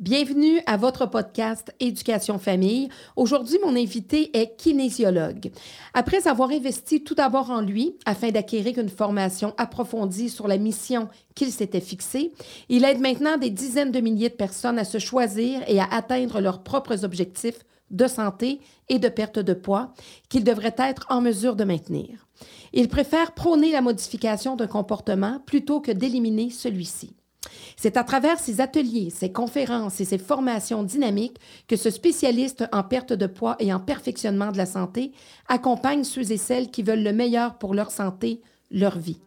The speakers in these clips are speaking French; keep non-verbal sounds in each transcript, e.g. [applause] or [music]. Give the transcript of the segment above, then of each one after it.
Bienvenue à votre podcast Éducation Famille. Aujourd'hui, mon invité est kinésiologue. Après avoir investi tout d'abord en lui afin d'acquérir une formation approfondie sur la mission qu'il s'était fixée, il aide maintenant des dizaines de milliers de personnes à se choisir et à atteindre leurs propres objectifs de santé et de perte de poids qu'ils devraient être en mesure de maintenir. Il préfère prôner la modification d'un comportement plutôt que d'éliminer celui-ci. C'est à travers ses ateliers, ses conférences et ses formations dynamiques que ce spécialiste en perte de poids et en perfectionnement de la santé accompagne ceux et celles qui veulent le meilleur pour leur santé, leur vie.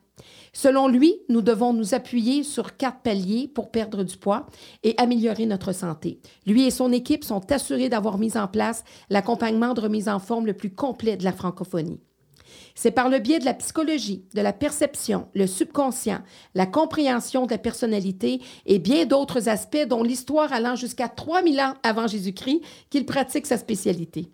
Selon lui, nous devons nous appuyer sur quatre paliers pour perdre du poids et améliorer notre santé. Lui et son équipe sont assurés d'avoir mis en place l'accompagnement de remise en forme le plus complet de la francophonie. C'est par le biais de la psychologie, de la perception, le subconscient, la compréhension de la personnalité et bien d'autres aspects dont l'histoire allant jusqu'à 3000 ans avant Jésus-Christ qu'il pratique sa spécialité.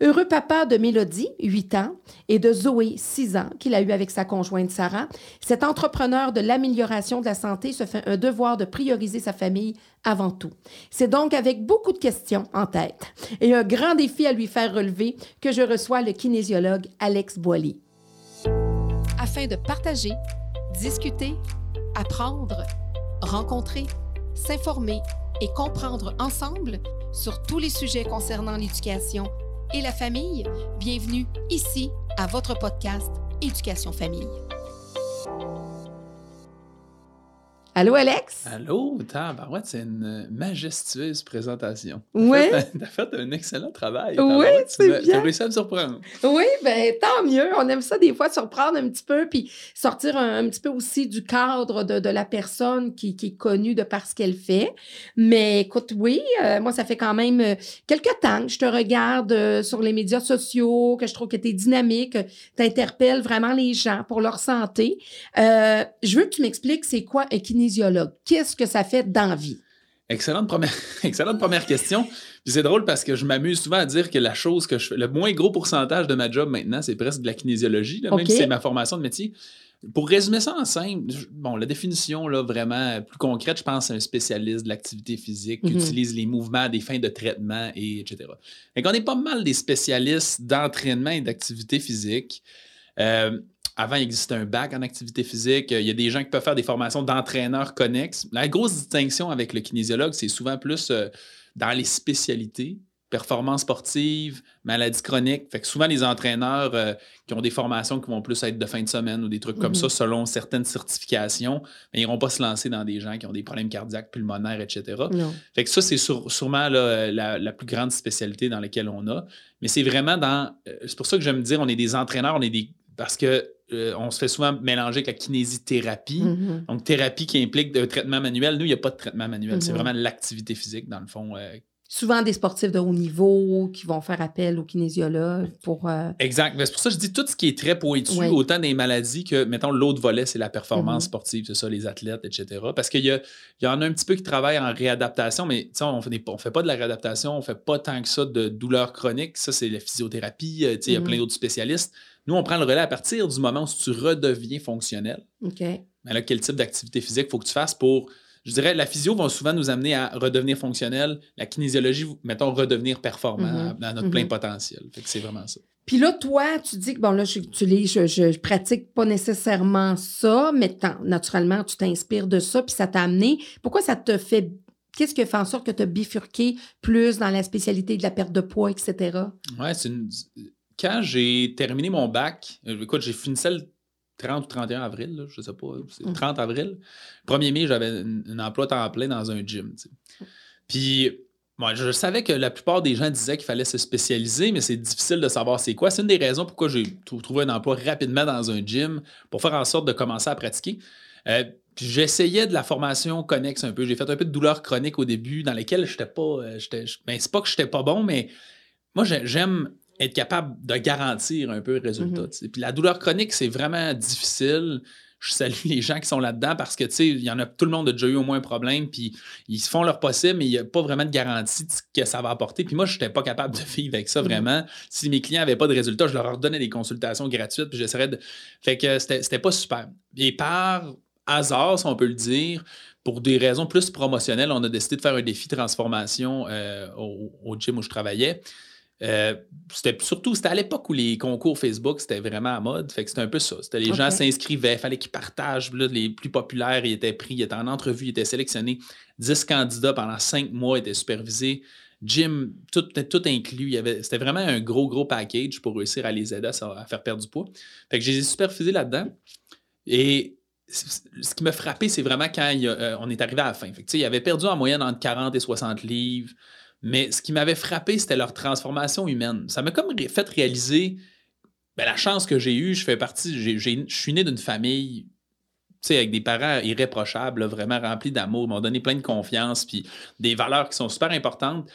Heureux papa de Mélodie, 8 ans, et de Zoé, 6 ans, qu'il a eu avec sa conjointe Sarah, cet entrepreneur de l'amélioration de la santé se fait un devoir de prioriser sa famille avant tout. C'est donc avec beaucoup de questions en tête et un grand défi à lui faire relever que je reçois le kinésiologue Alex Boily. Afin de partager, discuter, apprendre, rencontrer, s'informer et comprendre ensemble sur tous les sujets concernant l'éducation et la famille, bienvenue ici à votre podcast Éducation Famille. Allô, Alex? Allô, tabarouette, c'est une majestueuse présentation. Oui. T'as fait, un excellent travail. Oui, c'est bien. T'as réussi à me surprendre. Oui, bien, tant mieux. On aime ça des fois, surprendre un petit peu, puis sortir un, petit peu aussi du cadre de, la personne qui, est connue de par ce qu'elle fait. Mais écoute, oui, euh, moi, ça fait quand même euh, quelques temps que je te regarde euh, sur les médias sociaux, que je trouve que tu es dynamique, tu interpelles vraiment les gens pour leur santé. je veux que tu m'expliques c'est quoi un Qu'est-ce que ça fait d'envie? Excellente première, [laughs] excellente première question. c'est drôle parce que je m'amuse souvent à dire que la chose que je fais, le moins gros pourcentage de ma job maintenant, c'est presque de la kinésiologie, même si c'est ma formation de métier. Pour résumer ça en simple, bon, la définition là, vraiment plus concrète, je pense à un spécialiste de l'activité physique qui mhm. utilise les mouvements à des fins de traitement, et etc. Et on est pas mal des spécialistes d'entraînement et d'activité physique. Euh, avant, il existait un bac en activité physique. Il y a des gens qui peuvent faire des formations d'entraîneurs connexes. La grosse distinction avec le kinésiologue, c'est souvent plus euh, dans les spécialités, performance sportive, maladie chronique. Fait que souvent, les entraîneurs euh, qui ont des formations qui vont plus être de fin de semaine ou des trucs comme ça, mhm. selon certaines certifications, ils n'iront pas se lancer dans des gens qui ont des problèmes cardiaques, pulmonaires, etc. Fait que ça, c'est sûrement la, la, plus grande spécialité dans laquelle on a. Mais c'est vraiment dans. Euh, c'est pour ça que j'aime dire, on est des entraîneurs, on est des. Parce que euh, on se fait souvent mélanger avec la kinésithérapie. Mm-hmm. Donc, thérapie qui implique un traitement manuel. Nous, il n'y a pas de traitement manuel. C'est mm-hmm. vraiment l'activité physique, dans le fond. Euh. souvent des sportifs de haut niveau qui vont faire appel au kinésiologue pour. Euh, exact. C'est pour ça que je dis tout ce qui est très pointu, autant des maladies que, mettons, l'autre volet, c'est la performance mm-hmm. sportive, c'est ça, les athlètes, etc. Parce qu'il y, y, en a un petit peu qui travaillent en réadaptation, mais on ne fait pas de la réadaptation, on ne fait pas tant que ça de douleurs chroniques. Ça, c'est la physiothérapie. Il y a plein d'autres spécialistes. Nous, on prend le relais à partir du moment où tu redeviens fonctionnel. OK. Mais là, quel type d'activité physique faut que tu fasses pour. Je dirais, la physio va souvent nous amener à redevenir fonctionnel. La kinésiologie, mettons, redevenir performant dans mm-hmm. notre plein mm-hmm. potentiel. Fait que c'est vraiment ça. Puis là, toi, tu dis que, bon, là, je, tu je, je, pratique pas nécessairement ça, mais naturellement, tu t'inspires de ça, puis ça t'a amené. Pourquoi ça te fait Qu'est-ce qui fait en sorte que tu as bifurqué plus dans la spécialité de la perte de poids, etc.? Ouais, c'est une quand j'ai terminé mon bac, euh, écoute, j'ai fini ça le 30 ou 31 avril, je je sais pas, c'est 30 mm. avril. 1er mai, j'avais un, emploi temps plein dans un gym. Puis, moi, je savais que la plupart des gens disaient qu'il fallait se spécialiser, mais c'est difficile de savoir c'est quoi. C'est une des raisons pourquoi j'ai trouvé un emploi rapidement dans un gym pour faire en sorte de commencer à pratiquer. Euh, puis j'essayais de la formation connexe un peu. J'ai fait un peu de douleur chronique au début, dans lesquelles j'étais pas. Euh, ben, c'est pas que j'étais pas bon, mais moi, j'aime être capable de garantir un peu le résultat. Mm-hmm. Puis la douleur chronique, c'est vraiment difficile. Je salue les gens qui sont là-dedans parce que, tu sais, il y en a, tout le monde a déjà eu au moins un problème, puis ils font leur possible, mais il n'y a pas vraiment de garantie que ça va apporter. Puis moi, je n'étais pas capable de vivre avec ça mm-hmm. vraiment. Si mes clients n'avaient pas de résultats, je leur donnais des consultations gratuites, puis j'essaierais de. Fait que c'était pas super. Et par hasard, si on peut le dire, pour des raisons plus promotionnelles, on a décidé de faire un défi transformation euh, au, gym où je travaillais. Euh, c'était surtout, c'était à l'époque où les concours Facebook, c'était vraiment à mode. Fait que c'était un peu ça. C'était les gens s'inscrivaient, il fallait qu'ils partagent. les plus populaires, ils étaient pris, ils étaient en entrevue, ils étaient sélectionnés. 10 candidats pendant 5 mois étaient supervisés. Gym, tout, tout inclus. C'était vraiment un gros, gros package pour réussir à les aider à, faire perdre du poids. Fait que j'ai supervisé là-dedans. Et ce qui m'a frappé, c'est vraiment quand euh, on est arrivé à la fin. Fait il avait perdu en moyenne entre 40 et 60 livres. Mais ce qui m'avait frappé, c'était leur transformation humaine. Ça m'a comme fait réaliser ben, la chance que j'ai eue. Je fais partie, je suis né d'une famille avec des parents irréprochables, vraiment remplis d'amour, m'ont donné plein de confiance, puis des valeurs qui sont super importantes.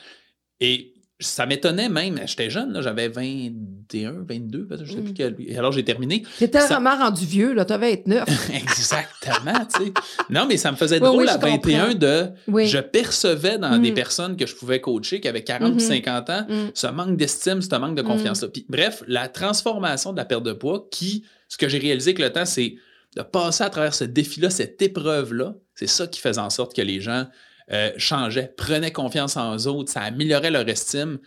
Et ça m'étonnait même, j'étais jeune, j'avais 21, 22, je sais plus mm. quel. Alors j'ai terminé. T'étais vraiment rendu vieux, là, t'avais 29. [laughs] Exactement, tu sais. Non, mais ça me faisait [laughs] drôle à 21 de. Je percevais dans des mm. personnes que je pouvais coacher qui avaient 40 ou 50 ans mm. ce manque d'estime, ce manque de confiance-là. Puis bref, la transformation de la perte de poids qui, ce que j'ai réalisé avec le temps, c'est de passer à travers ce défi-là, cette épreuve-là, c'est ça qui faisait en sorte que les gens euh, changeaient, prenaient confiance en eux autres, ça améliorait leur estime.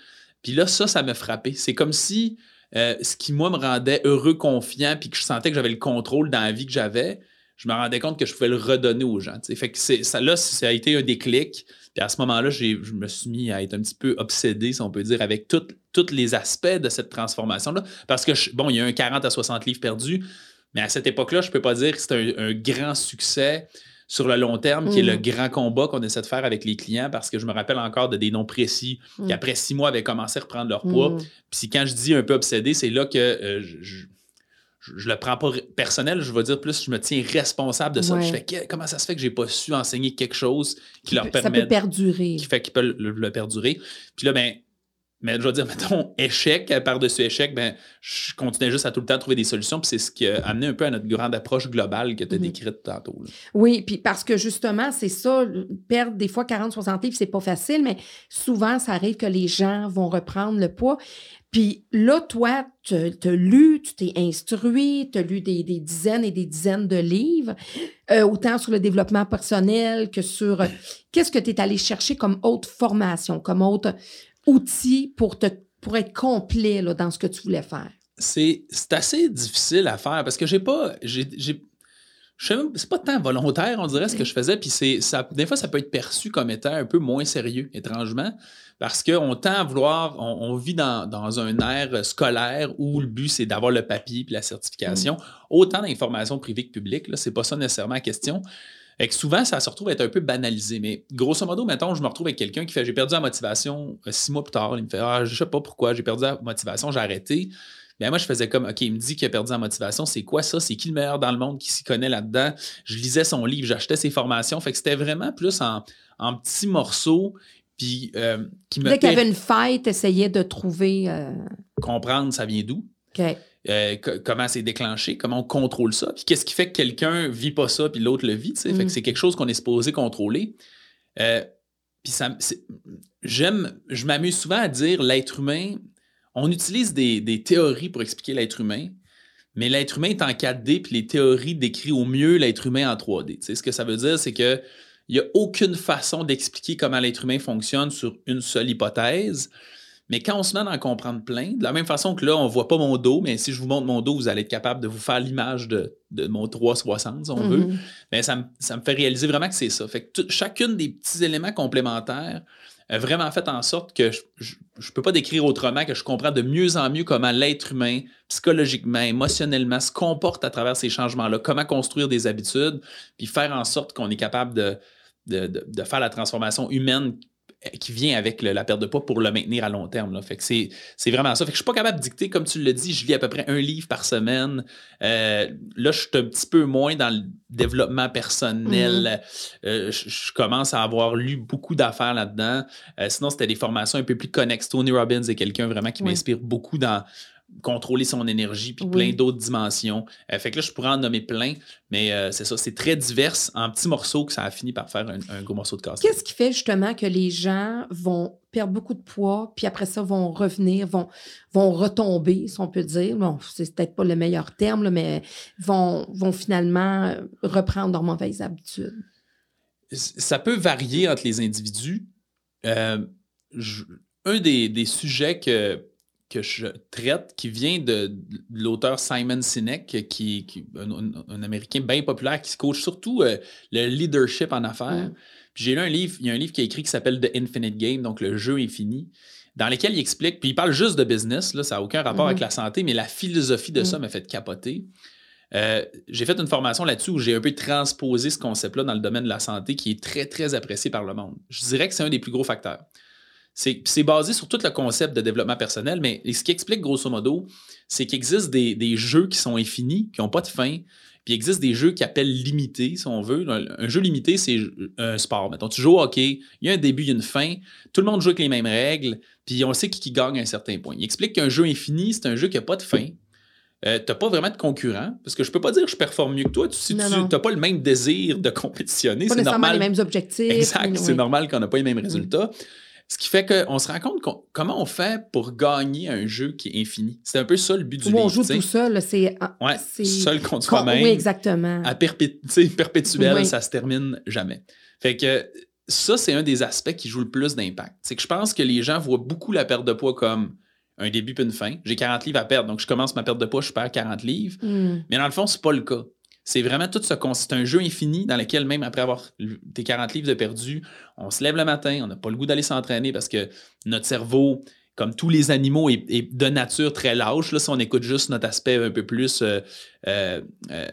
Puis là, ça, ça m'a frappé. C'est comme si euh, ce qui, moi, me rendait heureux, confiant, puis que je sentais que j'avais le contrôle dans la vie que j'avais, je me rendais compte que je pouvais le redonner aux gens. Fait que ça, là, ça a été un déclic. Puis à ce moment-là, je me suis mis à être un petit peu obsédé, si on peut dire, avec tous les aspects de cette transformation-là. Parce que, bon, il y a un 40 à 60 livres perdus, mais à cette époque-là, je ne peux pas dire que c'était un, grand succès sur le long terme, qui est le mm. grand combat qu'on essaie de faire avec les clients, parce que je me rappelle encore de des noms précis qui, mm. après six mois, avaient commencé à reprendre leur poids. Mm. Puis quand je dis un peu obsédé, c'est là que euh, je, je, le prends pas personnel, je vais dire plus, je me tiens responsable de ça. Je fais comment ça se fait que j'ai pas su enseigner quelque chose qui, leur permet. Ça peut perdurer. Qui fait qu'ils peuvent le, perdurer? Puis là, ben, mais je veux dire, mettons, [laughs] échec par-dessus échec, ben, je continuais juste à tout le temps trouver des solutions. Puis c'est ce qui a amené un peu à notre grande approche globale que tu as mhm. décrite tantôt. Oui, puis parce que justement, c'est ça, perdre des fois 40-60 livres, c'est pas facile, mais souvent, ça arrive que les gens vont reprendre le poids. Puis là, toi, tu as lu, tu t'es instruit, tu as lu des, dizaines et des dizaines de livres, euh, autant sur le développement personnel que sur... Qu'est-ce que tu es allé chercher comme autre formation, comme autre outils pour, te, pour être complet là, dans ce que tu voulais faire? C'est assez difficile à faire parce que j'ai pas. C'est pas tant volontaire, on dirait, ce que je faisais. Puis ça, des fois, ça peut être perçu comme étant un peu moins sérieux, étrangement, parce qu'on tend à vouloir, on, vit dans, dans, un air scolaire où le but, c'est d'avoir le papier puis la certification. Mm. Autant d'informations privées que publiques, là, c'est pas ça nécessairement la question. Et que souvent, ça se retrouve à être un peu banalisé. Mais grosso modo, mettons, je me retrouve avec quelqu'un qui fait J'ai perdu la motivation euh, six mois plus tard. Il me fait Ah, je sais pas pourquoi, j'ai perdu la motivation, j'ai arrêté. Mais moi, je faisais comme, OK, il me dit qu'il a perdu la motivation. C'est quoi ça? C'est qui le meilleur dans le monde qui s'y connaît là-dedans? Je lisais son livre, j'achetais ses formations. Fait que c'était vraiment plus en, petits morceaux. Puis, euh, qui me. Dès qu'il y avait une faille, essayais de trouver. Euh, comprendre ça vient d'où? OK. Euh, comment c'est déclenché, comment on contrôle ça, puis qu'est-ce qui fait que quelqu'un vit pas ça, puis l'autre le vit, Fait que mm. c'est quelque chose qu'on est supposé contrôler. Euh, puis ça, j'aime, je m'amuse souvent à dire l'être humain, on utilise des, théories pour expliquer l'être humain, mais l'être humain est en 4D, puis les théories décrivent au mieux l'être humain en 3D. ce que ça veut dire, c'est que il n'y a aucune façon d'expliquer comment l'être humain fonctionne sur une seule hypothèse. Mais quand on se met à en comprendre plein, de la même façon que là, on ne voit pas mon dos, mais si je vous montre mon dos, vous allez être capable de vous faire l'image de, mon 360, si on veut. Mais ça, me, fait réaliser vraiment que c'est ça. Fait que chacune des petits éléments complémentaires a vraiment fait en sorte que je ne peux pas décrire autrement que je comprends de mieux en mieux comment l'être humain, psychologiquement, émotionnellement, se comporte à travers ces changements-là, comment construire des habitudes, puis faire en sorte qu'on est capable de, de, faire la transformation humaine qui vient avec la perte de poids pour le maintenir à long terme. Là. Fait que c'est, vraiment ça. Fait que je suis pas capable de dicter, comme tu le dis, je lis à peu près un livre par semaine. Euh, là, je suis un petit peu moins dans le développement personnel. Mm-hmm. Euh, je, commence à avoir lu beaucoup d'affaires là-dedans. Euh, sinon, c'était des formations un peu plus connexes. Tony Robbins est quelqu'un vraiment qui m'inspire beaucoup dans contrôler son énergie, puis plein d'autres dimensions. Euh, fait que là, je pourrais en nommer plein, mais euh, c'est ça, c'est très divers en petits morceaux que ça a fini par faire un, gros morceau de casse. Qu'est-ce qui fait justement que les gens vont perdre beaucoup de poids, puis après ça, vont revenir, vont, vont retomber, si on peut dire? Bon, c'est peut-être pas le meilleur terme, mais vont, vont finalement reprendre leurs mauvaises habitudes? ça peut varier entre les individus. Euh, un des, sujets que, que je traite, qui vient de, l'auteur Simon Sinek, qui, est un, Américain bien populaire, qui se coach surtout euh, le leadership en affaires. Mm. J'ai lu un livre, il y a un livre qui est écrit qui s'appelle The Infinite Game, donc le jeu infini, dans lequel il explique, puis il parle juste de business, là, ça n'a aucun rapport avec mm-hmm. la santé, mais la philosophie de ça mm. m'a fait capoter. Euh, j'ai fait une formation là-dessus où j'ai un peu transposé ce concept-là dans le domaine de la santé qui est très, très apprécié par le monde. Je dirais que c'est un des plus gros facteurs. C'est basé sur tout le concept de développement personnel, mais ce qui explique grosso modo, c'est qu'il existe des, jeux qui sont infinis, qui n'ont pas de fin, puis il existe des jeux qui appellent limités, si on veut. Un, jeu limité, c'est un sport. Mettons, tu joues au hockey, il y a un début, il y a une fin, tout le monde joue avec les mêmes règles, puis on sait qui, gagne à un certain point. Il explique qu'un jeu infini, c'est un jeu qui n'a pas de fin, euh, tu n'as pas vraiment de concurrent, parce que je peux pas dire que je performe mieux que toi si tu n'as pas le même désir de compétitionner. Pas nécessairement normal. les mêmes objectifs. Exact, c'est normal qu'on n'a pas les mêmes mm. Ce qui fait qu'on se rend compte comment on fait pour gagner un jeu qui est infini? C'est un peu ça le but du livre. on joue tout seul, c'est... Ouais, seul contre soi-même. Oui, exactement. À perpétuel, ça se termine jamais. Fait que ça, c'est un des aspects qui joue le plus d'impact. C'est que je pense que les gens voient beaucoup la perte de poids comme un début puis une fin. J'ai 40 livres à perdre, donc je commence ma perte de poids, je perds 40 livres. Hmm. Mais dans le fond, c'est pas le cas. C'est vraiment tout ce C'est un jeu infini dans lequel, même après avoir tes 40 livres de perdu, on se lève le matin, on n'a pas le goût d'aller s'entraîner parce que notre cerveau, comme tous les animaux, est, de nature très lâche. Là, si on écoute juste notre aspect un peu plus euh, euh, euh,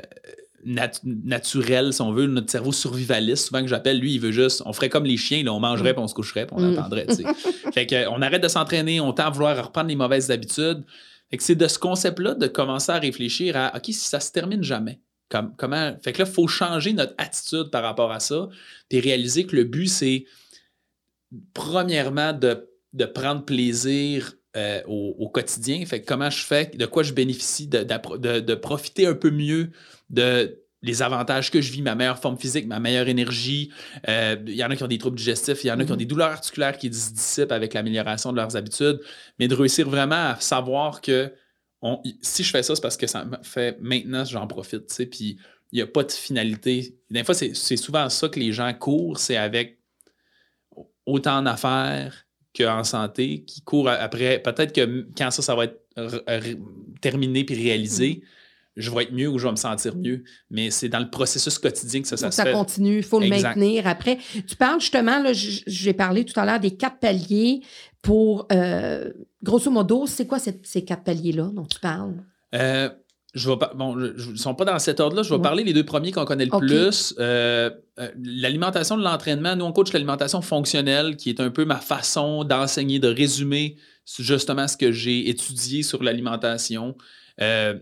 naturel, si on veut, notre cerveau survivaliste, souvent que j'appelle, lui, il veut juste, on ferait comme les chiens, là, on mangerait, puis on se coucherait, puis on mm. attendrait. [laughs] fait que, on arrête de s'entraîner, on tend à vouloir reprendre les mauvaises habitudes. Fait que c'est de ce concept-là de commencer à réfléchir à, OK, si ça se termine jamais, comment. Fait que là, il faut changer notre attitude par rapport à ça, puis réaliser que le but, c'est, premièrement, de, de prendre plaisir euh, au, quotidien. Fait comment je fais, de quoi je bénéficie, de, de, profiter un peu mieux de les avantages que je vis, ma meilleure forme physique, ma meilleure énergie. Euh, il y en a qui ont des troubles digestifs, il y en a qui ont mm-hmm. des douleurs articulaires qui se dissipent avec l'amélioration de leurs habitudes, mais de réussir vraiment à savoir que si je fais ça, c'est parce que ça me fait maintenant, j'en profite, puis il n'y a pas de finalité. Des fois, c'est souvent ça que les gens courent, c'est avec autant d'affaires qu'en santé, qui court après. Peut-être que quand ça, ça va être terminé puis réalisé, mm. je vais être mieux ou je vais me sentir mieux. Mais c'est dans le processus quotidien que ça, ça, se ça continue, il faut le maintenir. Après, tu parles justement, j'ai parlé tout à l'heure des quatre paliers pour, euh, grosso modo, c'est quoi ces quatre paliers-là dont tu parles? Euh, je vais bon, je, ne sont pas dans cet ordre-là. Je vais parler les deux premiers qu'on connaît le plus. Euh, euh, l'alimentation de l'entraînement, nous, on coach l'alimentation fonctionnelle, qui est un peu ma façon d'enseigner, de résumer justement ce que j'ai étudié sur l'alimentation. Euh,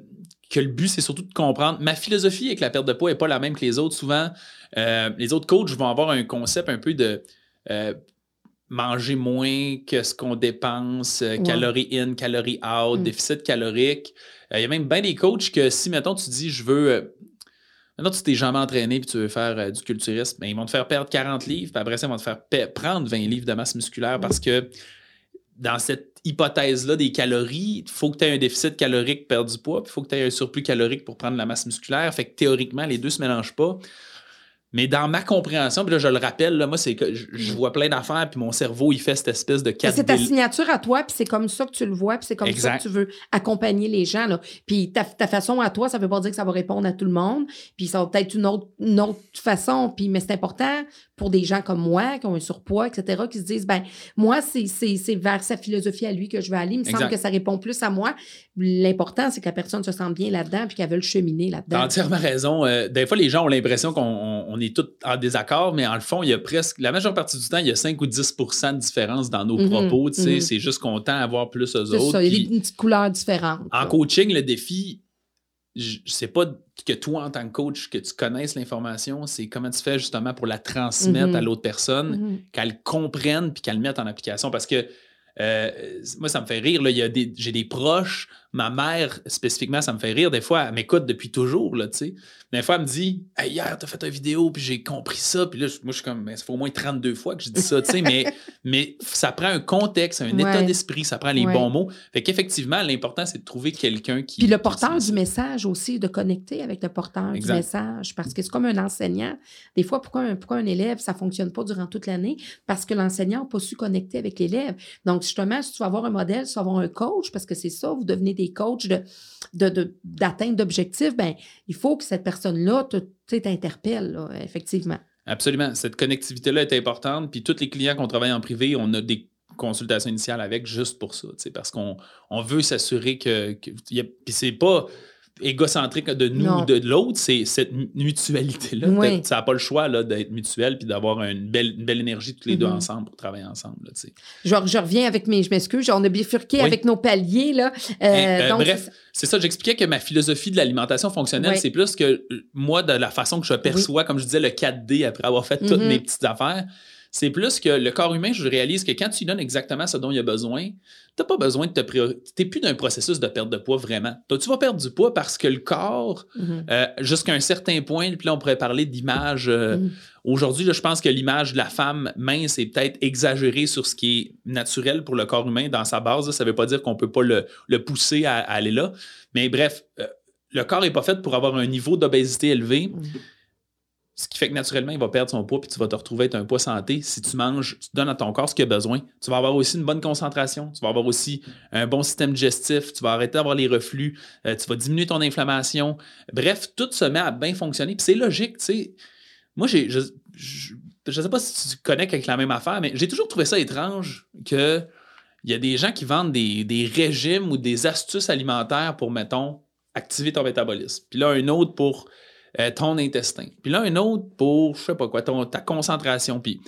que le but, c'est surtout de comprendre. Ma philosophie avec la perte de poids n'est pas la même que les autres. Souvent, les autres coachs vont avoir un concept un peu de manger moins que ce qu'on dépense, calories in, calories out, mm. déficit calorique. Euh, il y a même bien des coachs que si, mettons, tu dis, je veux. Euh, maintenant, tu t'es jamais entraîné puis tu veux faire euh, du culturisme, ben, ils vont te faire perdre 40 livres, puis après ça, ils vont te faire prendre 20 livres de masse musculaire parce que dans cette hypothèse-là des calories, il faut que tu aies un déficit calorique pour perdre du poids, puis il faut que tu aies un surplus calorique pour prendre la masse musculaire. Fait que théoriquement, les deux ne se mélangent pas. Mais dans ma compréhension, puis là, je le rappelle, là, moi, c'est que je, mm. vois plein d'affaires, puis mon cerveau, il fait cette espèce de C'est ta signature à toi, puis c'est comme ça que tu le vois, puis c'est comme ça que tu veux accompagner les gens. Là. Puis ta, façon à toi, ça ne veut pas dire que ça va répondre à tout le monde, puis ça va peut-être une autre, une autre façon, puis, mais c'est important pour des gens comme moi, qui ont un surpoids, etc., qui se disent, ben moi, c'est vers sa philosophie à lui que je veux aller. Il me semble que ça répond plus à moi. L'important, c'est que la personne se sente bien là-dedans, puis qu'elle veut le cheminer là-dedans. T'as entièrement raison. Euh, des fois, les gens ont l'impression qu'on est tous en désaccord, mais en le fond, il y a presque, la majeure partie du temps, il y a 5 ou 10% de différence dans nos mhm, propos. Mhm. C'est juste qu'on tend à avoir plus aux autres. Ça, il y a une petite couleur différente. En coaching, le défi, je sais pas que toi, en tant que coach, que tu connaisses l'information, c'est comment tu fais justement pour la transmettre mhm. à l'autre personne, qu'elle comprenne puis qu'elle mette en application. Parce que Euh, moi, ça me fait rire. J'ai des proches ma mère, spécifiquement, ça me fait rire. Des fois, elle m'écoute depuis toujours, là. Des fois, elle me dit hey, Hier, t'as fait une vidéo, puis j'ai compris ça. Puis là, moi, je suis comme Ça fait au moins 32 fois que je dis ça, mais, [laughs] mais ça prend un contexte, un état d'esprit, ça prend les bons mots. Fait qu'effectivement, l'important, c'est de trouver quelqu'un qui. Puis le porteur du message aussi, de connecter avec le porteur du message. Parce que c'est comme un enseignant. Des fois, pourquoi un, pourquoi un élève, ça ne fonctionne pas durant toute l'année? Parce que l'enseignant n'a pas su connecter avec l'élève. Donc, justement, si tu vas avoir un modèle, tu vas avoir un coach, parce que c'est ça, vous devenez des coachs de, d'atteinte d'objectifs, ben, il faut que cette personne-là t'interpelle, effectivement. Absolument. Cette connectivité-là est importante. Puis tous les clients qu'on travaille en privé, on a des consultations initiales avec juste pour ça, parce qu'on on veut s'assurer que, que puis c'est pas égocentrique de nous ou de l'autre, c'est cette mutualité-là. Ça n'a pas le choix d'être mutuel puis d'avoir une belle, belle énergie tous les deux mm-hmm. ensemble pour travailler ensemble. Là, Genre, je reviens avec mes. Je m'excuse, on a bifurqué avec nos paliers. Là. Euh, euh, bref, c'est ça, j'expliquais que ma philosophie de l'alimentation fonctionnelle, c'est plus que euh, moi, de la façon que je perçois, comme je disais, le 4D après avoir fait toutes mm-hmm. mes petites affaires c'est plus que le corps humain, je réalise que quand tu lui donnes exactement ce dont il a besoin, tu n'as pas besoin de te Tu n'es plus d'un processus de perte de poids vraiment. tu vas perdre du poids parce que le corps, mm-hmm. euh, jusqu'à un certain point, puis là, on pourrait parler d'image. Euh, mm-hmm. Aujourd'hui, je pense que l'image de la femme mince est peut-être exagérée sur ce qui est naturel pour le corps humain dans sa base. Ça ne veut pas dire qu'on ne peut pas le, pousser à, aller là. Mais bref, euh, le corps n'est pas fait pour avoir un niveau d'obésité élevé. Mm-hmm. Ce qui fait que naturellement, il va perdre son poids puis tu vas te retrouver être un poids santé. Si tu manges, tu donnes à ton corps ce qu'il a besoin. Tu vas avoir aussi une bonne concentration. Tu vas avoir aussi un bon système digestif. Tu vas arrêter d'avoir les reflux. Euh, tu vas diminuer ton inflammation. Bref, tout se met à bien fonctionner. Puis c'est logique, tu sais. Moi, j'ai, je ne sais pas si tu connais avec la même affaire, mais j'ai toujours trouvé ça étrange que il y a des gens qui vendent des, des régimes ou des astuces alimentaires pour, mettons, activer ton métabolisme. Puis là, un autre pour euh, ton intestin. Puis là, un autre pour, je sais pas quoi, ta concentration. Puis,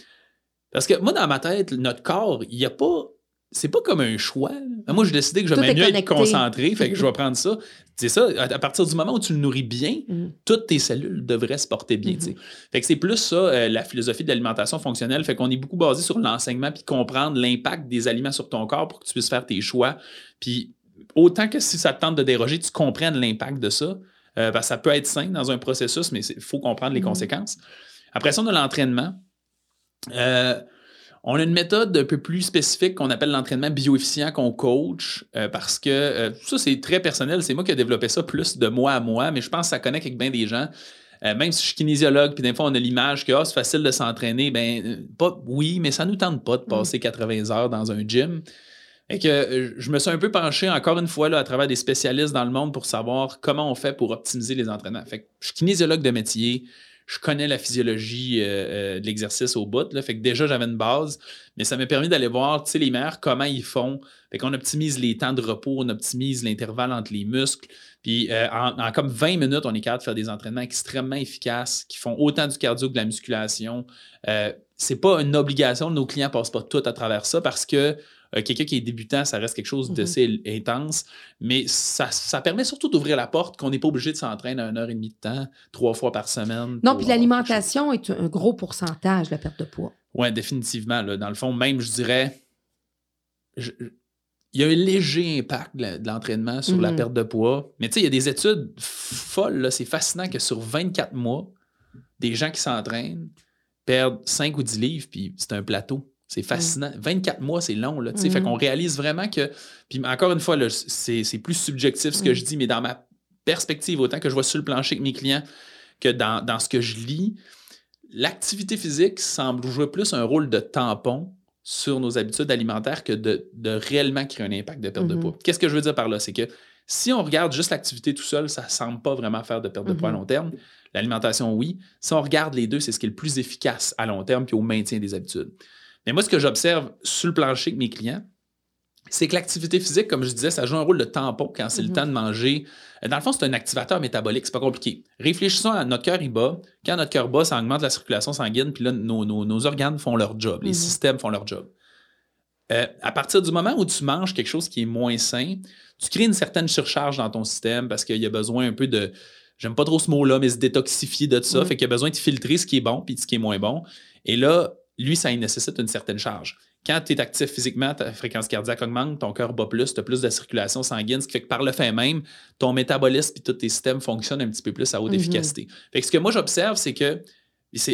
parce que moi, dans ma tête, notre corps, il n'y a pas. C'est pas comme un choix. Moi, j'ai décidé que je vais mieux être concentré, fait que je vais [laughs] prendre ça. C'est ça, à partir du moment où tu le nourris bien, mm. toutes tes cellules devraient se porter bien. Mm-hmm. Fait que c'est plus ça, euh, la philosophie de l'alimentation fonctionnelle. Fait qu'on est beaucoup basé sur l'enseignement puis comprendre l'impact des aliments sur ton corps pour que tu puisses faire tes choix. Puis autant que si ça te tente de déroger, tu comprennes l'impact de ça. Euh, ça peut être sain dans un processus, mais il faut comprendre les mm. conséquences. Après ça, on a l'entraînement. Euh, on a une méthode un peu plus spécifique qu'on appelle l'entraînement bioefficient qu'on coach euh, parce que ça, c'est très personnel. C'est moi qui ai développé ça plus de moi à moi, mais je pense que ça connecte avec bien des gens. même si je suis kinésiologue, puis des fois on a l'image que ah, c'est facile de s'entraîner, ben pas oui, mais ça ne nous tente pas de mm. passer 80 heures dans un gym. Et que euh, je me suis un peu penché encore une fois là, à travers des spécialistes dans le monde pour savoir comment on fait pour optimiser les entraînements. Fait que je suis kinésiologue de métier, je connais la physiologie euh, euh, de l'exercice au bout. Là, fait que déjà, j'avais une base, mais ça m'a permis d'aller voir les meilleurs comment ils font. Fait qu'on optimise les temps de repos, on optimise l'intervalle entre les muscles. Puis en, comme 20 minutes, on est capable de faire des entraînements extrêmement efficaces qui font autant du cardio que de la musculation. c'est pas une obligation, nos clients passent pas tout à travers ça parce que euh, quelqu'un qui est débutant, ça reste quelque chose d'assez mhm. intense, mais ça, permet surtout d'ouvrir la porte qu'on n'est pas obligé de s'entraîner à une heure et demie de temps, trois fois par semaine. Non, puis l'alimentation est un gros pourcentage de la perte de poids. Oui, définitivement. Dans le fond, même, je dirais, il y a un léger impact de l'entraînement sur la mhm. perte de poids. Mais tu sais, il y a des études folles. C'est fascinant que sur 24 mois, des gens qui s'entraînent perdent 5 ou 10 livres, puis c'est un plateau. C'est fascinant. 24 mois, c'est long. Là, Fait qu'on mm-hmm. réalise vraiment que. Puis encore une fois, c'est plus subjectif ce que je mm. dis, mais dans ma perspective, autant que je vois sur le plancher avec mes clients que dans, ce que je lis, l'activité physique semble jouer plus un rôle de tampon sur nos habitudes alimentaires que de, réellement créer un impact de perte de mm-hmm. poids. Qu'est-ce que je veux dire par là? C'est que si on regarde juste l'activité tout seul, ça ne semble pas vraiment faire de perte de poids à mm-hmm. long terme. L'alimentation, oui. Si on regarde les deux, c'est ce qui est le plus efficace à long terme puis au maintien des habitudes. Mais moi, ce que j'observe sur le plancher avec mes clients, c'est que l'activité physique, comme je disais, ça joue un rôle de tampon quand c'est le mhm. temps de manger. Euh, dans le fond, c'est un activateur métabolique, c'est pas compliqué. Réfléchissons à notre cœur, il bat. Quand notre cœur bat, ça augmente la circulation sanguine, puis là, nos, organes font leur job, les mhm. systèmes font leur job. Euh, à partir du moment où tu manges quelque chose qui est moins sain, tu crées une certaine surcharge dans ton système parce qu'il y a besoin un peu de. J'aime pas trop ce mot-là, mais se détoxifier de ça. Mhm. Fait qu'il y a besoin de filtrer ce qui est bon puis ce qui est moins bon. Et là, lui, ça nécessite une certaine charge. quand tu es actif physiquement, ta fréquence cardiaque augmente, ton cœur bat plus, tu as plus de circulation sanguine, ce qui fait que par le fait même, ton métabolisme et tous tes systèmes fonctionnent un petit peu plus à haute mm-hmm. efficacité. Fait que ce que moi j'observe, c'est que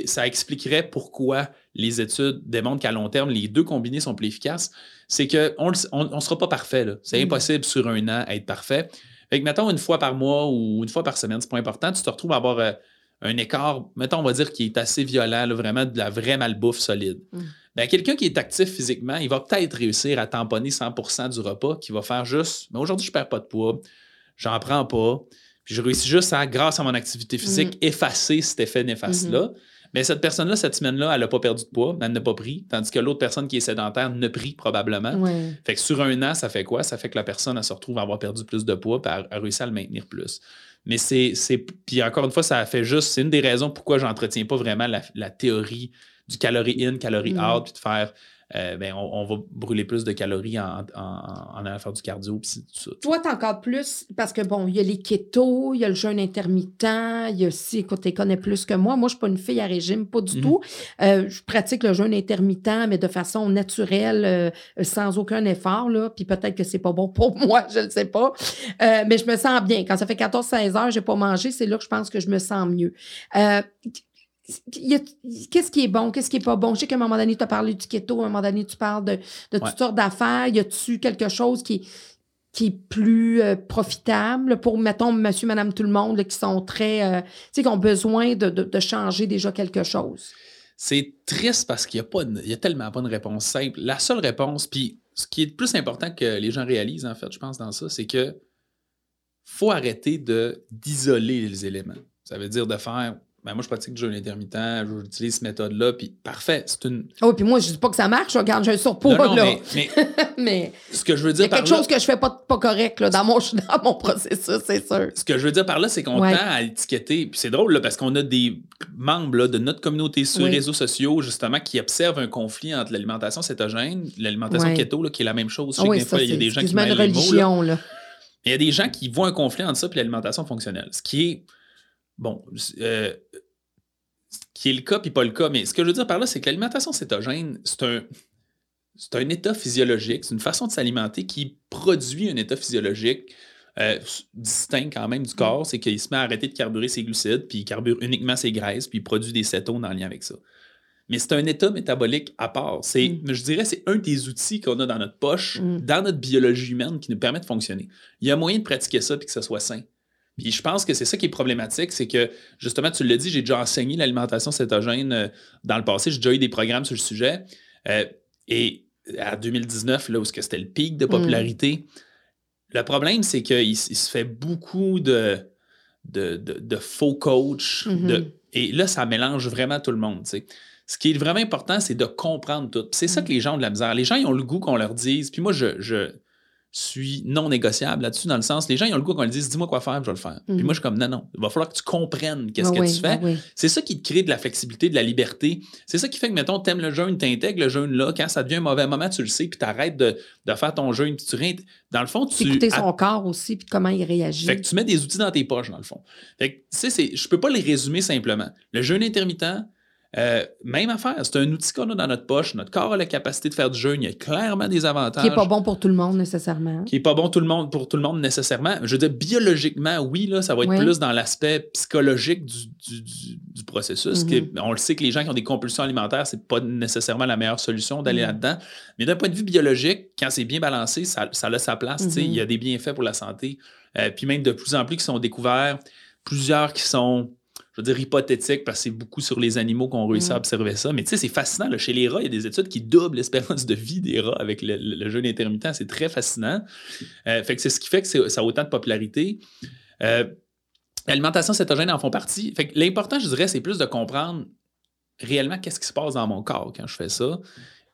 ça expliquerait pourquoi les études démontrent qu'à long terme, les deux combinés sont plus efficaces. C'est qu'on ne sera pas parfait. C'est mm-hmm. impossible sur un an à être parfait. Fait que, mettons, une fois par mois ou une fois par semaine, c'est pas important, tu te retrouves à avoir euh, un écart, mettons, on va dire, qui est assez violent, vraiment de la vraie malbouffe solide. Mm. Ben, quelqu'un qui est actif physiquement, il va peut-être réussir à tamponner 100% du repas, qui va faire juste, mais aujourd'hui, je ne perds pas de poids, j'en prends pas, puis je réussis juste à, grâce à mon activité physique, mm. effacer cet effet néfaste-là. Mm-hmm. Mais cette personne-là, cette semaine-là, elle n'a pas perdu de poids, elle n'a pas pris, tandis que l'autre personne qui est sédentaire ne prie probablement. Fait que sur un an, ça fait quoi? Ça fait que la personne, elle se retrouve à avoir perdu plus de poids, puis elle a réussi à le maintenir plus. Mais c'est. Puis encore une fois, ça fait juste. C'est une des raisons pourquoi j'entretiens pas vraiment la, théorie du calorie in, calorie mm. out, puis de faire euh, ben, on, va brûler plus de calories en, allant faire du cardio. Pis tout ça. Toi, t'as encore plus, parce que bon, il y a les keto, il y a le jeûne intermittent, il y a aussi, écoute, tu connais plus que moi. Moi, je suis pas une fille à régime, pas du mhm. tout. Euh, je pratique le jeûne intermittent, mais de façon naturelle, euh, sans aucun effort, là. Puis peut-être que c'est pas bon pour [laughs] moi, je ne sais pas. mais je me sens bien. Quand ça fait 14-16 heures, j'ai pas mangé, c'est là que je pense que je me sens mieux qu'est-ce qui est bon, qu'est-ce qui est pas bon? Je sais qu'à un moment donné, tu as parlé du keto, à un moment donné, tu parles de, toutes sortes d'affaires. Y a-tu quelque chose qui, qui est plus euh, profitable pour, mettons, monsieur, madame, tout le monde, qui sont très, euh, tu sais, qui ont besoin de, changer déjà quelque chose? C'est triste parce qu'il n'y a, a tellement pas de réponse simple. La seule réponse, puis ce qui est le plus important que les gens réalisent, en fait, je pense, dans ça, c'est que faut arrêter d'isoler les éléments. Ça veut dire de faire ben moi, je pratique du jeûne intermittent, j'utilise cette méthode-là, puis parfait, c'est une... Oh, puis moi, je dis pas que ça marche, regarde, j'ai un surpoids, non, là. Mais, [laughs] mais, ce que je veux dire par là... quelque chose que je fais pas, pas correct, là, dans mon, [laughs] dans mon processus, c'est sûr. Ce que je veux dire par là, c'est qu'on tend à étiqueter, puis c'est drôle, là, parce qu'on a des membres là, de notre communauté sur les réseaux sociaux, justement, qui observent un conflit entre l'alimentation cétogène, l'alimentation keto, là, qui est la même chose. Ah oui, ça, il y a des gens qui mêlent religion, là. Il y a des gens qui voient un conflit entre ça et l'alimentation fonctionnelle, ce qui est bon, euh, qui est le cas puis pas le cas. Mais ce que je veux dire par là, c'est que l'alimentation cétogène, c'est un, c'est un état physiologique, c'est une façon de s'alimenter qui produit un état physiologique euh, distinct quand même du corps. C'est qu'il se met à arrêter de carburer ses glucides, puis il carbure uniquement ses graisses, puis il produit des cétones en lien avec ça. Mais c'est un état métabolique à part. C'est, mm. Je dirais c'est un des outils qu'on a dans notre poche, mm. dans notre biologie humaine, qui nous permet de fonctionner. Il y a moyen de pratiquer ça et que ce soit sain. Puis je pense que c'est ça qui est problématique, c'est que justement, tu l'as dit, j'ai déjà enseigné l'alimentation cétogène euh, dans le passé, j'ai déjà eu des programmes sur le sujet. Euh, et à 2019, là où c'était le pic de popularité, le problème, c'est qu'il se fait beaucoup de, de, faux coachs. Mm-hmm. et là, ça mélange vraiment tout le monde. Ce qui est vraiment important, c'est de comprendre tout. C'est ça mm. que les gens ont de la misère. Les gens, ils ont le goût qu'on leur dise. Puis moi, je, suis non négociable là-dessus, dans le sens, les gens, ils ont le goût qu'on leur dise, dis-moi quoi faire, je vais le faire. Puis mhm. moi, je suis comme, non, non, il va falloir que tu comprennes qu'est-ce que tu fais. C'est ça qui te crée de la flexibilité, de la liberté. C'est ça qui fait que, mettons, t'aimes le jeûne, t'intègres le jeûne là, quand ça devient un mauvais moment, tu le sais, puis t'arrêtes de, de faire ton jeûne, puis tu Dans le fond, tu. Écouter son corps aussi, puis comment il réagit. Fait que tu mets des outils dans tes poches, dans le fond. Fait que, tu sais, je peux pas les résumer simplement. Le jeûne intermittent, euh, même affaire, c'est un outil qu'on a dans notre poche. Notre corps a la capacité de faire du jeûne. Il y a clairement des avantages. Qui n'est pas bon pour tout le monde nécessairement. Qui n'est pas bon tout le monde, pour tout le monde nécessairement. Je veux dire, biologiquement, oui, là, ça va être plus dans l'aspect psychologique du, processus. Mhm. on le sait que les gens qui ont des compulsions alimentaires, c'est pas nécessairement la meilleure solution d'aller mhm. là-dedans. Mais d'un point de vue biologique, quand c'est bien balancé, ça, ça a sa place. Il y a mhm. des bienfaits pour la santé. Euh, puis même de plus en plus qui sont découverts, plusieurs qui sont je veux dire, hypothétique parce que c'est beaucoup sur les animaux qu'on réussit à mm. observer ça. Mais tu sais, c'est fascinant. Là. Chez les rats, il y a des études qui doublent l'espérance de vie des rats avec le, jeûne intermittent. C'est très fascinant. Euh, fait que c'est ce qui fait que ça a autant de popularité. Euh, L'alimentation cétogène en font partie. Fait que l'important, je dirais, c'est plus de comprendre réellement qu'est-ce qui se passe dans mon corps quand je fais ça.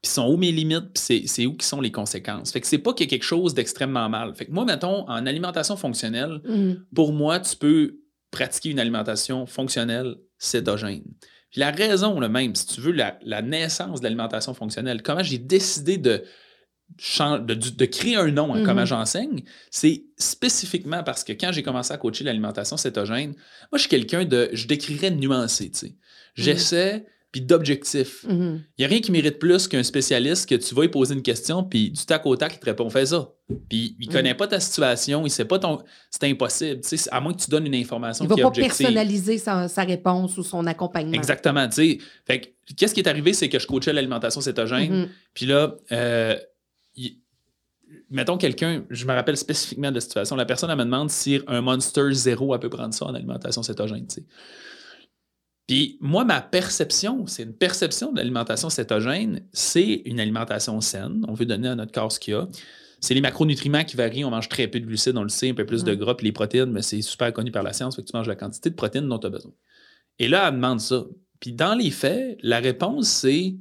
Puis sont où mes limites, puis c'est où qui sont les conséquences. Fait que c'est pas qu'il y a quelque chose d'extrêmement mal. Fait que moi, mettons, en alimentation fonctionnelle, mm. pour moi, tu peux pratiquer une alimentation fonctionnelle cétogène. Puis la raison, le même, si tu veux, la, naissance de l'alimentation fonctionnelle, comment j'ai décidé de, de, créer un nom à comment mm-hmm. j'enseigne, c'est spécifiquement parce que quand j'ai commencé à coacher l'alimentation cétogène, moi, je suis quelqu'un de, je décrirais nuancé, tu sais. Mm-hmm. J'essaie puis d'objectif. Il Mhm. n'y a rien qui mérite plus qu'un spécialiste que tu vas lui poser une question, puis du tac au tac, il te répond fais ça. Puis il ne connaît pas ta situation, il sait pas ton. C'est impossible. tu sais, À moins que tu donnes une information Il va qui est pas objective. personnaliser sa, sa réponse ou son accompagnement. Exactement. tu sais. Fait que, qu'est-ce qui est arrivé, c'est que je coachais l'alimentation cétogène. Mhm. Puis là, euh, il- mettons quelqu'un, je me rappelle spécifiquement de la situation, la personne elle me demande si un Monster zéro elle peut prendre ça en alimentation cétogène. tu sais. Puis moi, ma perception, c'est une perception de l'alimentation cétogène, c'est une alimentation saine. On veut donner à notre corps ce qu'il y a. C'est les macronutriments qui varient. On mange très peu de glucides, on le sait, un peu plus de Ouais. gras, puis les protéines, mais c'est super connu par la science, fait que tu manges la quantité de protéines dont tu as besoin. Et là, elle demande ça. Puis dans les faits, la réponse, c'est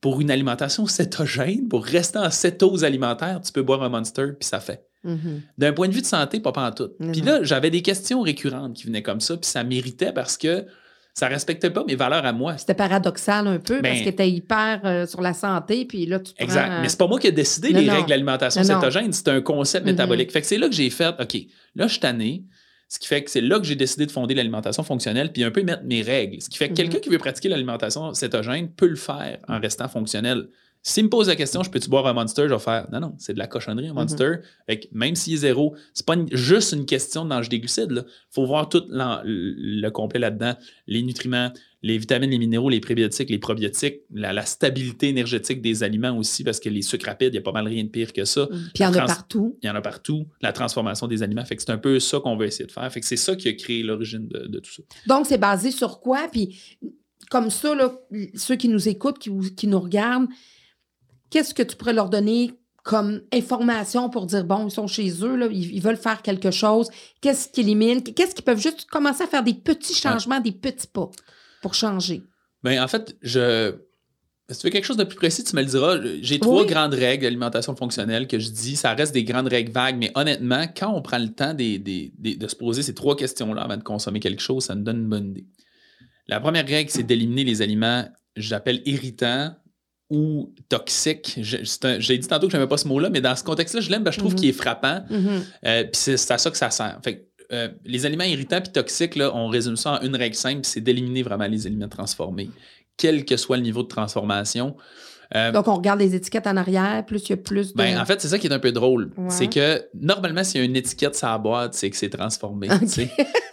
pour une alimentation cétogène, pour rester en cétose alimentaire, tu peux boire un monster, puis ça fait. Mhm. D'un point de vue de santé, pas en tout. Puis là, j'avais des questions récurrentes qui venaient comme ça, puis ça méritait parce que ça respectait pas mes valeurs à moi. C'était paradoxal un peu parce Ben- que tu hyper euh, sur la santé, puis là, tu Exact. prends, euh, Mais c'est pas moi qui ai décidé Non, les non. règles de l'alimentation Non, non. cétogène, c'est un concept Mhm. métabolique. Fait que c'est là que j'ai fait, OK, là, je suis tanné. Ce qui fait que c'est là que j'ai décidé de fonder l'alimentation fonctionnelle, puis un peu mettre mes règles. Ce qui fait que Mhm. quelqu'un qui veut pratiquer l'alimentation cétogène peut le faire en restant fonctionnel. S'il me pose la question, je peux-tu boire un monster, je vais faire non, non, c'est de la cochonnerie, un monster. Fait que même s'il est zéro, c'est pas une- juste une question de manger des glucides. Il faut voir tout le complet là-dedans. Les nutriments, les vitamines, les minéraux, les prébiotiques, les probiotiques, la, la stabilité énergétique des aliments aussi, parce que les sucres rapides, il y a pas mal rien de pire que ça. Puis il y en a partout. Il y en a partout. La transformation des aliments. Fait que c'est un peu ça qu'on veut essayer de faire. Fait que c'est ça qui a créé l'origine de, de tout ça. Donc, c'est basé sur quoi? Puis, comme ça, là, ceux qui nous écoutent, qui nous regardent, qu'est-ce que tu pourrais leur donner comme information pour dire, bon, ils sont chez eux, là, ils, ils veulent faire quelque chose. Qu'est-ce qu'ils éliminent? Qu'est-ce qu'ils peuvent juste commencer à faire des petits changements, des petits pas pour changer? Ben, en fait, je. Si tu veux quelque chose de plus précis, tu me le diras. J'ai trois grandes règles d'alimentation fonctionnelle que je dis. Ça reste des grandes règles vagues, mais honnêtement, quand on prend le temps des- des- des- de se poser ces trois questions-là avant de consommer quelque chose, ça nous donne une bonne idée. La première règle, c'est d'éliminer les aliments, j'appelle irritants ou un- J'ai dit tantôt que je n'aimais pas ce mot-là, mais dans ce contexte-là, je l'aime parce que je trouve Mhm. qu'il est frappant. Mhm. Euh, puis c'est c'est à ça que ça sert. Fait que, euh, les aliments irritants puis toxiques, là, on résume ça en une règle simple, c'est d'éliminer vraiment les aliments transformés, quel que soit le niveau de transformation. Euh, Donc, on regarde les étiquettes en arrière, plus il y a plus de... ben, en fait, c'est ça qui est un peu drôle. Ouais. C'est que normalement, s'il y a une étiquette sur la boîte, c'est que c'est transformé.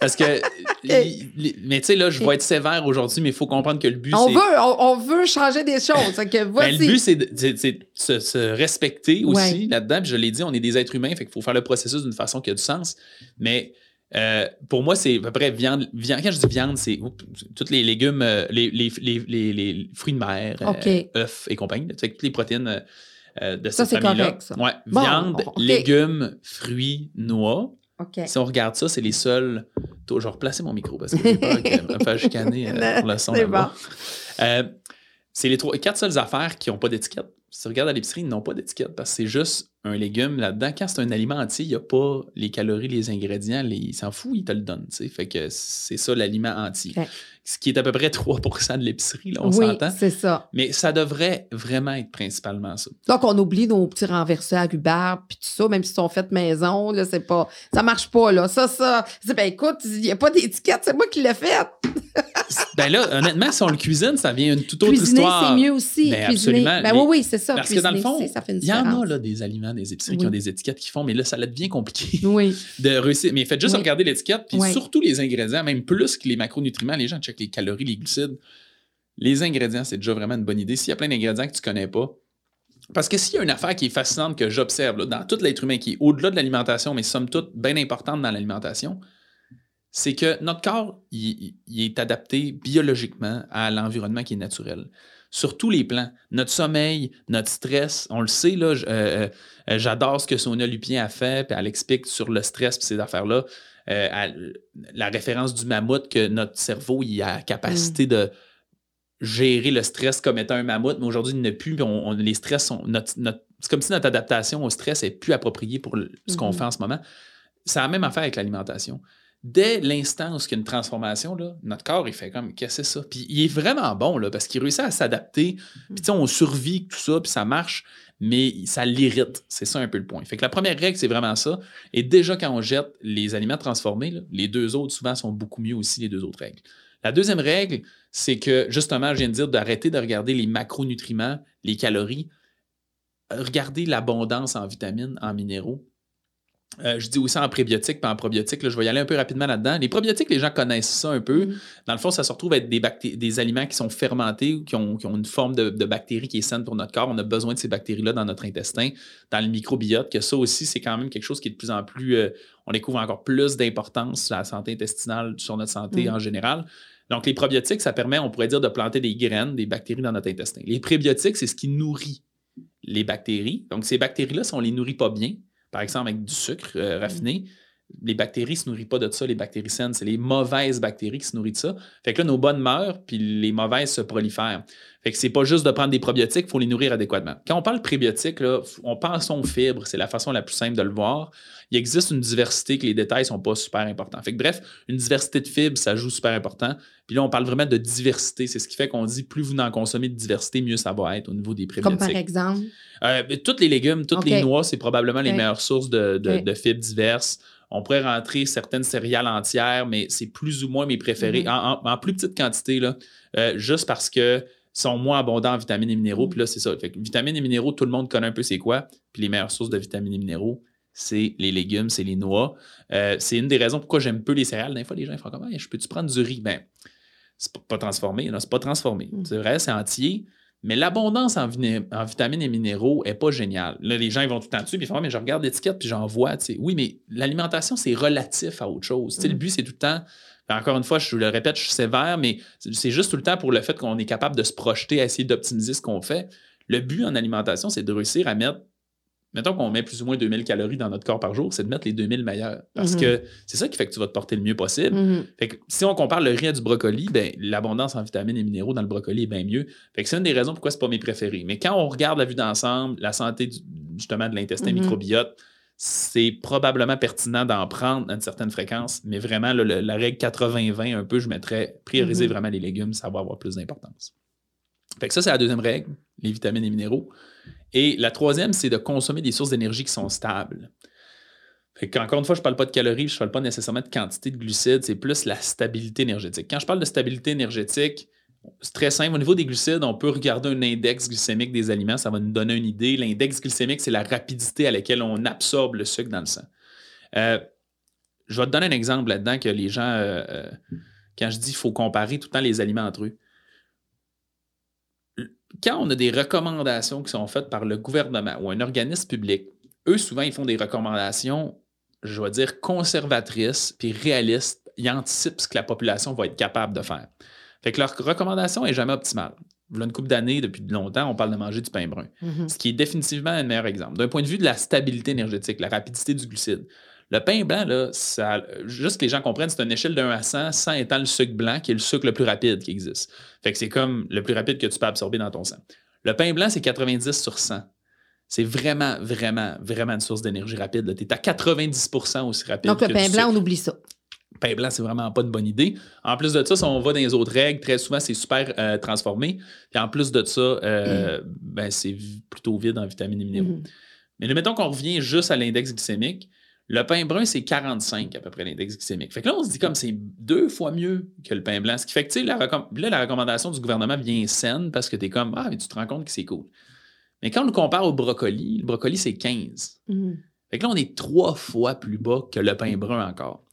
Parce que. [laughs] li- mais tu sais, là, je vais être sévère aujourd'hui, mais il faut comprendre que le but, on, veut, on, on veut changer des choses. Que Ben, voici. le but, c'est de, se, se respecter aussi Ouais. là-dedans. Puis je l'ai dit, on est des êtres humains, fait qu'il faut faire le processus d'une façon qui a du sens. Mais euh, pour moi, c'est à peu près viande, viande. Quand je dis viande, c'est tous les légumes, euh, les, les, les, les- les fruits de mer, euh, œufs et compagnie. Tu sais, toutes les protéines de Ça, cette c'est famille-là. Ouais, Bon, viande, légumes, fruits, noix. Si on regarde ça, c'est les seuls. Je vais replacer mon micro parce que j'ai peur me fasse chicaner [laughs] pour le son. C'est. Euh, c'est les trois, quatre seules affaires qui n'ont pas d'étiquette. Si tu regardes à l'épicerie, ils n'ont pas d'étiquette parce que c'est juste un légume là-dedans. Quand c'est un aliment entier, il n'y a pas les calories, les ingrédients, les- il s'en fout, il te le donne. tu sais. Fait que c'est ça l'aliment entier. Ce qui est à peu près [laughs] 3% de l'épicerie, là, on oui, s'entend. c'est ça. Mais ça devrait vraiment être principalement ça. Donc, on oublie nos petits renversés à rhubarbe, puis tout ça, même s'ils sont faits maison, là, c'est pas... Ça marche pas, là. Ça, ça... C'est, ben écoute, il n'y a pas d'étiquette, c'est moi qui l'ai fait. [laughs] ben là, honnêtement, si on le cuisine, ça vient une toute autre Cuisiner, histoire. c'est mieux aussi. Ben, cuisiner. absolument. Ben oui, oui, c'est ça. Parce que dans le fond, il y en a là, des aliments des épiceries qui ont des étiquettes qui font, mais là, ça devient compliqué [laughs] Oui. de réussir. Mais faites juste Oui. regarder l'étiquette, puis surtout les ingrédients, même plus que les macronutriments. Les gens checkent les calories, les glucides. Les ingrédients, c'est déjà vraiment une bonne idée. S'il y a plein d'ingrédients que tu connais pas, parce que s'il y a une affaire qui est fascinante que j'observe là, dans tout l'être humain, qui est au-delà de l'alimentation, mais somme toute bien importante dans l'alimentation, c'est que notre corps, il est adapté biologiquement à l'environnement qui est naturel. Sur tous les plans. Notre sommeil, notre stress, on le sait, là, euh, euh, j'adore ce que Sonia Lupien a fait, puis elle explique sur le stress et ces affaires-là. Euh, la référence du mammouth, que notre cerveau, il a la capacité de gérer le stress comme étant un mammouth, mais aujourd'hui, il n'y en a plus. on- on- les stress sont. notre- notre- c'est comme si notre adaptation au stress est plus appropriée pour le- ce qu'on Mhm. fait en ce moment. C'est la même affaire avec l'alimentation. Dès l'instant où il y a une transformation, là, notre corps, il fait comme, qu'est-ce que c'est ça? Puis il est vraiment bon, là, parce qu'il réussit à s'adapter. Puis tu sais, on survit, tout ça, puis ça marche, mais ça l'irrite. C'est ça un peu le point. Fait que la première règle, c'est vraiment ça. Et déjà, quand on jette les aliments transformés, là, les deux autres, souvent, sont beaucoup mieux aussi, les deux autres règles. La deuxième règle, c'est que justement, je viens de dire d'arrêter de regarder les macronutriments, les calories, regarder l'abondance en vitamines, en minéraux. Euh, je dis aussi en prébiotiques pas en probiotiques. je vais y aller un peu rapidement là-dedans. Les probiotiques, les gens connaissent ça un peu. Mm-hmm. Dans le fond, ça se retrouve être des, des aliments qui sont fermentés ou qui ont, une forme de, bactéries qui est saine pour notre corps. On a besoin de ces bactéries-là dans notre intestin, dans le microbiote, que ça aussi, c'est quand même quelque chose qui est de plus en plus. Euh, on découvre encore plus d'importance sur la santé intestinale, sur notre santé mm-hmm. en général. Donc, les probiotiques, ça permet, on pourrait dire, de planter des graines, des bactéries dans notre intestin. Les prébiotiques, c'est ce qui nourrit les bactéries. Donc, ces bactéries-là, si on ne les nourrit pas bien, par exemple avec du sucre euh, raffiné, les bactéries ne se nourrissent pas de ça, les bactéries saines, c'est les mauvaises bactéries qui se nourrissent de ça. Fait que là, nos bonnes meurent, puis les mauvaises se prolifèrent. Fait que c'est pas juste de prendre des probiotiques, il faut les nourrir adéquatement. Quand on parle prébiotiques, là, on pense aux fibres, c'est la façon la plus simple de le voir. Il existe une diversité que les détails sont pas super importants. Fait que bref, une diversité de fibres, ça joue super important. Puis là, on parle vraiment de diversité. C'est ce qui fait qu'on dit plus vous en consommez de diversité, mieux ça va être au niveau des prébiotiques. Comme par exemple? Euh, toutes les légumes, toutes les noix, c'est probablement les meilleures sources de, de fibres diverses. On pourrait rentrer certaines céréales entières, mais c'est plus ou moins mes préférés, mm-hmm. en, plus petite quantité, là, euh, juste parce que sont moins abondants en vitamines et minéraux. Mm-hmm. Puis là, c'est ça. vitamines et minéraux, tout le monde connaît un peu c'est quoi. Puis les meilleures sources de vitamines et minéraux, c'est les légumes, c'est les noix. Euh, c'est une des raisons pourquoi j'aime peu les céréales. Des fois, les gens font comme je peux-tu prendre du riz? Ben, c'est pas, transformé. Non, c'est pas transformé. Mm. C'est vrai, c'est entier. Mais l'abondance en, vitamines et minéraux n'est pas géniale. Là, les gens ils vont tout le temps dessus, puis ils font mais je regarde l'étiquette, puis j'en vois. Oui, mais l'alimentation, c'est relatif à autre chose. Le mm. but, c'est tout le temps. Encore une fois, je le répète, je suis sévère, mais c'est juste tout le temps pour le fait qu'on est capable de se projeter à essayer d'optimiser ce qu'on fait. Le but en alimentation, c'est de réussir à mettre mettons qu'on met plus ou moins 2000 calories dans notre corps par jour, c'est de mettre les 2000 meilleurs. Parce mhm. que c'est ça qui fait que tu vas te porter le mieux possible. Mhm. Fait que si on compare le riz à du brocoli, ben, l'abondance en vitamines et minéraux dans le brocoli est bien mieux. Fait que c'est une des raisons pourquoi c'est pas mes préférés. Mais quand on regarde la vue d'ensemble, la santé justement de l'intestin mhm. microbiote, c'est probablement pertinent d'en prendre à une certaine fréquence, mais vraiment, la règle 80-20, un peu, je mettrais prioriser vraiment les légumes, ça va avoir plus d'importance. Fait que ça, c'est la deuxième règle, les vitamines et minéraux. Et la troisième, c'est de consommer des sources d'énergie qui sont stables. encore une fois, je ne parle pas de calories, je ne parle pas nécessairement de quantité de glucides, c'est plus la stabilité énergétique. Quand je parle de stabilité énergétique, c'est très simple. Au niveau des glucides, on peut regarder un index glycémique des aliments, ça va nous donner une idée. L'index glycémique, c'est la rapidité à laquelle on absorbe le sucre dans le sang. Euh, je vais te donner un exemple là-dedans que les gens, euh, euh, quand je dis qu'il faut comparer tout le temps les aliments entre eux, quand on a des recommandations qui sont faites par le gouvernement ou un organisme public, eux, souvent, ils font des recommandations, je vais dire, conservatrices puis réalistes. Ils anticipent ce que la population va être capable de faire. Fait que leur recommandation n'est jamais optimale. Voilà une couple d'années, depuis longtemps, on parle de manger du pain brun, mm-hmm. ce qui est définitivement un meilleur exemple. D'un point de vue de la stabilité énergétique, la rapidité du glucide, le pain blanc, là, ça, juste que les gens comprennent, c'est une échelle de 1 à 100, 100 étant le sucre blanc, qui est le sucre le plus rapide qui existe. Fait que c'est comme le plus rapide que tu peux absorber dans ton sang. Le pain blanc, c'est 90 sur 100. C'est vraiment, vraiment, vraiment une source d'énergie rapide. Tu es à 90% aussi rapide. Donc, le pain blanc, on oublie ça. Le pain blanc, c'est vraiment pas une bonne idée. En plus de ça, si on va dans les autres règles, très souvent, c'est super euh, transformé. Et en plus de ça, euh, mm. ben, c'est plutôt vide en vitamines et minéraux. Mm-hmm. Mais mettons qu'on revient juste à l'index glycémique. Le pain brun, c'est 45 à peu près l'index glycémique. Fait que là, on se dit comme c'est deux fois mieux que le pain blanc. Ce qui fait que, tu sais, la, là, la recommandation du gouvernement vient saine parce que tu es comme, ah, mais tu te rends compte que c'est cool. Mais quand on le compare au brocoli, le brocoli, c'est 15. Mm. Fait que là, on est trois fois plus bas que le pain brun encore.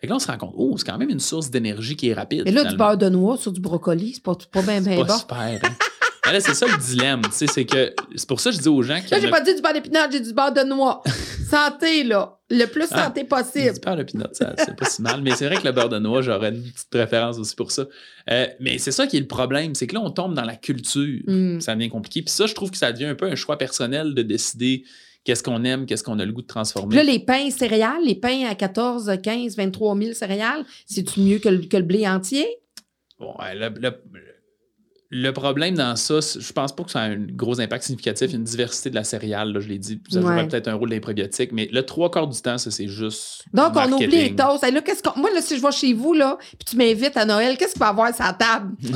Fait que là, on se rend compte, oh, c'est quand même une source d'énergie qui est rapide. Et là, du beurre de noix sur du brocoli, c'est pas, pas bien, bien bon. super. Hein? [laughs] là, c'est ça le dilemme, tu sais, c'est que c'est pour ça que je dis aux gens que. Là, j'ai pas dit du beurre d'épinards, j'ai du beurre de noix. [laughs] santé, là. Le plus ah, santé possible. Du beurre c'est pas si mal. Mais c'est vrai que le beurre de noix, j'aurais une petite préférence aussi pour ça. Euh, mais c'est ça qui est le problème, c'est que là, on tombe dans la culture. Mm. Ça devient compliqué. Puis ça, je trouve que ça devient un peu un choix personnel de décider qu'est-ce qu'on aime, qu'est-ce qu'on a le goût de transformer. là, les pains céréales, les pains à 14, 15, 23 000 céréales, c'est-tu mieux que le, blé entier? Bon, le, le problème dans ça, je pense pas que ça a un gros impact significatif. Il y a une diversité de la céréale, là, je l'ai dit. Ça ouais. peut-être un rôle des probiotiques, mais le trois quarts du temps, ça, c'est juste. Donc, on oublie les toasts. là, Moi, là, si je vais chez vous, là, puis tu m'invites à Noël, qu'est-ce qu'il va y avoir sur la table? [laughs]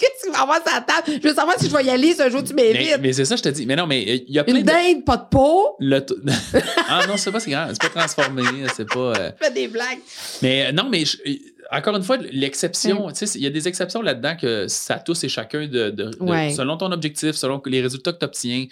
Qu'est-ce qu'il va y avoir sur la table? Je veux savoir si je vais y aller ce jour tu m'invites. Mais, mais c'est ça, je te dis. Mais non, mais il y a plein Une dinde, pas de peau? [laughs] ah non, c'est pas, c'est grave. C'est pas transformé. C'est pas. Euh... fais des blagues. Mais non, mais encore une fois, l'exception, il y a des exceptions là-dedans que ça tous et chacun de, selon ton objectif, selon les résultats que tu obtiens.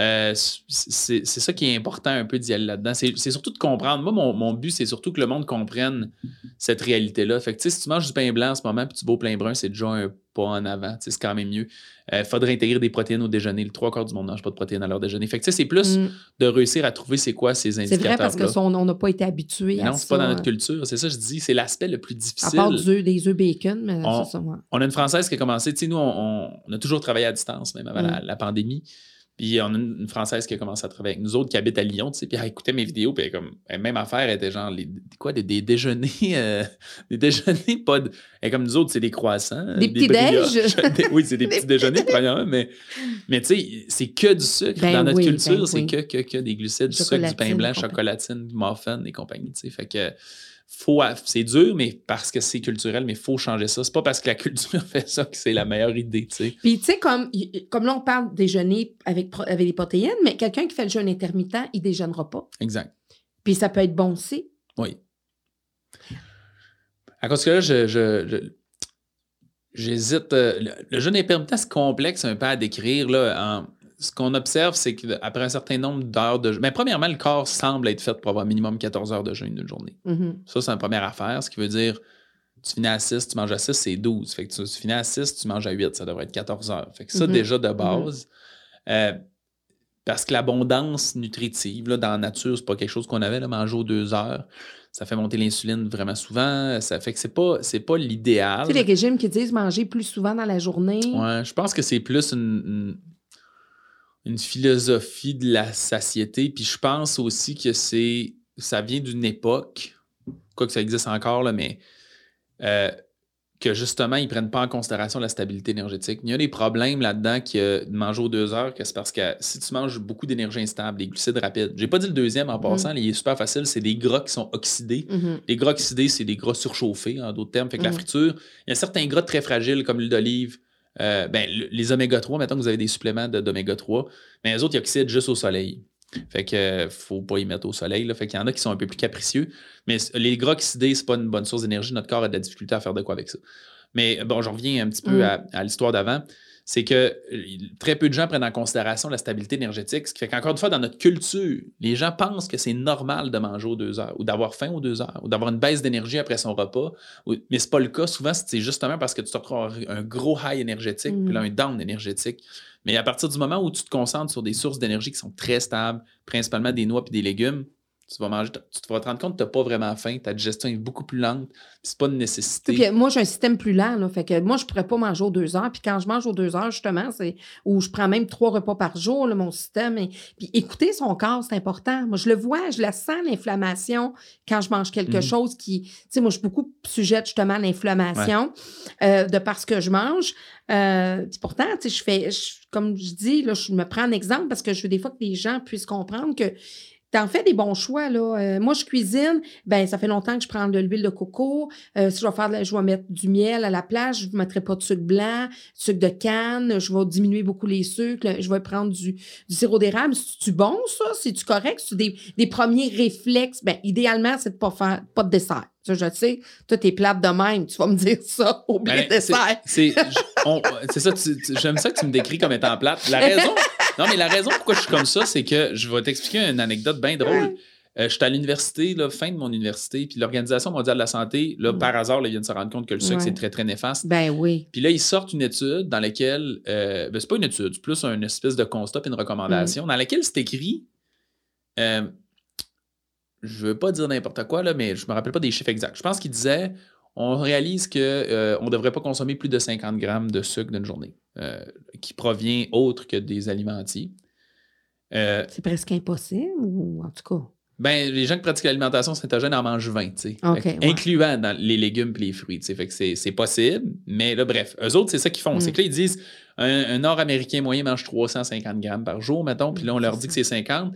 Euh, c'est ça qui est important un peu d'y aller là-dedans. C'est surtout de comprendre. Moi, mon, but, c'est surtout que le monde comprenne cette réalité-là. Fait que si tu manges du pain blanc en ce moment puis tu bois plein brun, c'est déjà un pas en avant. C'est quand même mieux. Il euh, faudrait intégrer des protéines au déjeuner. Le trois quarts du monde ne mange pas de protéines à leur déjeuner. Fait que c'est plus mm. de réussir à trouver c'est quoi ces indicateurs. C'est vrai parce qu'on n'a pas été habitué à ça. Non, c'est pas dans notre culture. C'est ça, je dis. C'est l'aspect le plus difficile. À part des œufs bacon, mais on, ça. On a une Française qui a commencé. Tu sais, nous, on, a toujours travaillé à distance, même avant mm. la pandémie. Puis on a une, Française qui a commencé à travailler avec nous autres qui habite à Lyon, tu sais, puis elle écoutait mes vidéos, puis elle, comme, même affaire, elle était genre, les, quoi, des, déjeuners, [laughs] euh, des déjeuners, pas de, elle, comme nous autres, c'est des croissants. Des petits déj? [laughs] oui, c'est des, petits déjeuners, premièrement, mais, mais tu sais, c'est que du sucre. Ben Dans notre culture, ben c'est que, que, que des glucides, du sucre, du pain blanc, chocolatine, du muffin et compagnie, tu sais. Fait que faut, c'est dur, mais parce que c'est culturel, mais il faut changer ça. C'est pas parce que la [laughs] culture fait ça que c'est la meilleure idée, tu sais. Puis, tu sais, comme, comme là, on parle déjeuner avec, avec des protéines, mais quelqu'un qui fait le jeûne intermittent, il déjeunera pas. Exact. Puis, ça peut être bon aussi. Oui. À cause que là, je, j'hésite. Euh, le, jeûne intermittent, c'est complexe un peu à décrire, là, ce qu'on observe, c'est qu'après un certain nombre d'heures de jeûne, mais premièrement, le corps semble être fait pour avoir minimum 14 heures de jeûne d'une journée. Mm-hmm. Ça, c'est une première affaire, ce qui veut dire tu finis à 6, tu manges à 6, c'est 12. Fait que tu, finis à 6, tu manges à 8, ça devrait être 14 heures. Fait que ça, mm-hmm. déjà de mm-hmm. base. Euh, parce que l'abondance nutritive, là, dans la nature, c'est pas quelque chose qu'on avait, là, manger aux deux heures. Ça fait monter l'insuline vraiment souvent. Ça fait que c'est pas, c'est pas l'idéal. Tu sais, les régimes qui disent manger plus souvent dans la journée. Ouais, je pense que c'est plus une une philosophie de la satiété. Puis je pense aussi que c'est ça vient d'une époque, quoi que ça existe encore, là, mais euh, que justement, ils ne prennent pas en considération la stabilité énergétique. Il y a des problèmes là-dedans qui de manger aux deux heures, que c'est parce que si tu manges beaucoup d'énergie instable, des glucides rapides, j'ai pas dit le deuxième en passant, mm. il est super facile, c'est des gras qui sont oxydés. Mm-hmm. Les gras oxydés, c'est des gras surchauffés, en d'autres termes. Fait que la mm. friture, il y a certains gras très fragiles comme l'huile d'olive, euh, ben, les oméga 3, maintenant que vous avez des suppléments d'oméga 3, mais les autres, ils oxydent juste au soleil. Fait que faut pas y mettre au soleil. Là. Fait qu'il y en a qui sont un peu plus capricieux. Mais les gras oxydés, c'est pas une bonne source d'énergie. Notre corps a de la difficulté à faire de quoi avec ça. Mais bon, je reviens un petit peu mm. à l'histoire d'avant c'est que euh, très peu de gens prennent en considération la stabilité énergétique, ce qui fait qu'encore une fois, dans notre culture, les gens pensent que c'est normal de manger aux deux heures, ou d'avoir faim aux deux heures, ou d'avoir une baisse d'énergie après son repas. Mais c'est pas le cas. Souvent, c'est justement parce que tu te retrouves un gros high énergétique, puis là, mm. un down énergétique. Mais à partir du moment où tu te concentres sur des sources d'énergie qui sont très stables, principalement des noix et des légumes, tu vas manger, tu te vas te rendre compte que tu n'as pas vraiment faim, ta digestion est beaucoup plus lente, c'est pas une nécessité. moi, j'ai un système plus lent, là, fait que moi, je pourrais pas manger aux deux heures, puis quand je mange aux deux heures, justement, c'est où je prends même trois repas par jour, mon système. Et, puis écouter son corps, c'est important. Moi, je le vois, je la sens, l'inflammation, quand je mange quelque mhm. chose qui, tu sais, moi, je suis beaucoup sujette justement à l'inflammation euh, de parce que je mange. Euh, pourtant, tu sais, je fais, comme je dis, là, je me prends un exemple parce que je veux des fois que les gens puissent comprendre que T'en fais des bons choix, là. Euh, moi, je cuisine, ben ça fait longtemps que je prends de l'huile de coco. Euh, si je vais faire, je vais mettre du miel à la place, je ne mettrai pas de sucre blanc, sucre de canne, je vais diminuer beaucoup les sucres, je vais prendre du, du sirop d'érable. C'est-tu bon, ça? C'est-tu correct? C'est des, des premiers réflexes? Ben, idéalement, c'est de pas faire, pas de dessert. Ça, je sais. Toi, t'es plate de même. Tu vas me dire ça [laughs] au ben, dessert. C'est ça. J'aime ça que tu me décris comme étant plate. La raison, [laughs] non, mais la raison pourquoi je suis comme ça, c'est que je vais t'expliquer une anecdote bien drôle. Euh, je suis à l'université, fin de mon université, puis l'Organisation mondiale de la santé, là, mm. par hasard, là, ils viennent de se rendre compte que le sucre, c'est très, très néfaste. Ben oui. Puis là, ils sortent une étude dans laquelle, euh, ben, c'est pas une étude, c'est plus une espèce de constat et une recommandation, mm. dans laquelle c'est écrit, euh, je veux pas dire n'importe quoi, là, mais je me rappelle pas des chiffres exacts. Je pense qu'il disait, on réalise qu'on euh, ne devrait pas consommer plus de 50 grammes de sucre d'une journée, euh, qui provient autre que des alimentiers. Euh, c'est presque impossible, ou en tout cas? Ben, les gens qui pratiquent l'alimentation cétogène en mangent 20, incluant dans les légumes et les fruits. Fait que c'est possible, mais là, bref, eux autres, c'est ça qu'ils font. C'est mm. que là, ils disent un, Nord-Américain moyen mange 350 grammes par jour, mettons, puis là, on leur dit que c'est 50.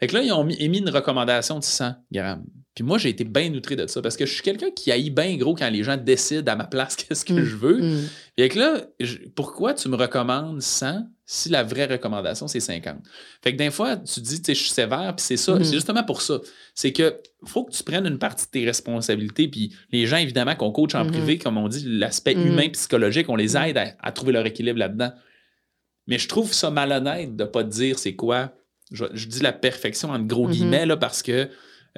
Fait que là, ils ont émis une recommandation de 100 grammes. Puis moi, j'ai été bien outré de ça parce que je suis quelqu'un qui haït bien gros quand les gens décident à ma place [laughs] qu'est-ce que mm. je veux. Mm. que là, pourquoi tu me recommandes 100 si la vraie recommandation, c'est 50. Fait que des fois, tu dis, tu sais, je suis sévère, puis c'est ça. C'est mm-hmm. justement pour ça. C'est que faut que tu prennes une partie de tes responsabilités, puis les gens, évidemment, qu'on coach en mm-hmm. privé, comme on dit, l'aspect humain, psychologique, on les aide à, trouver leur équilibre là-dedans. Mais je trouve ça malhonnête de ne pas te dire c'est quoi. Je, je, dis la perfection entre gros guillemets, là, parce que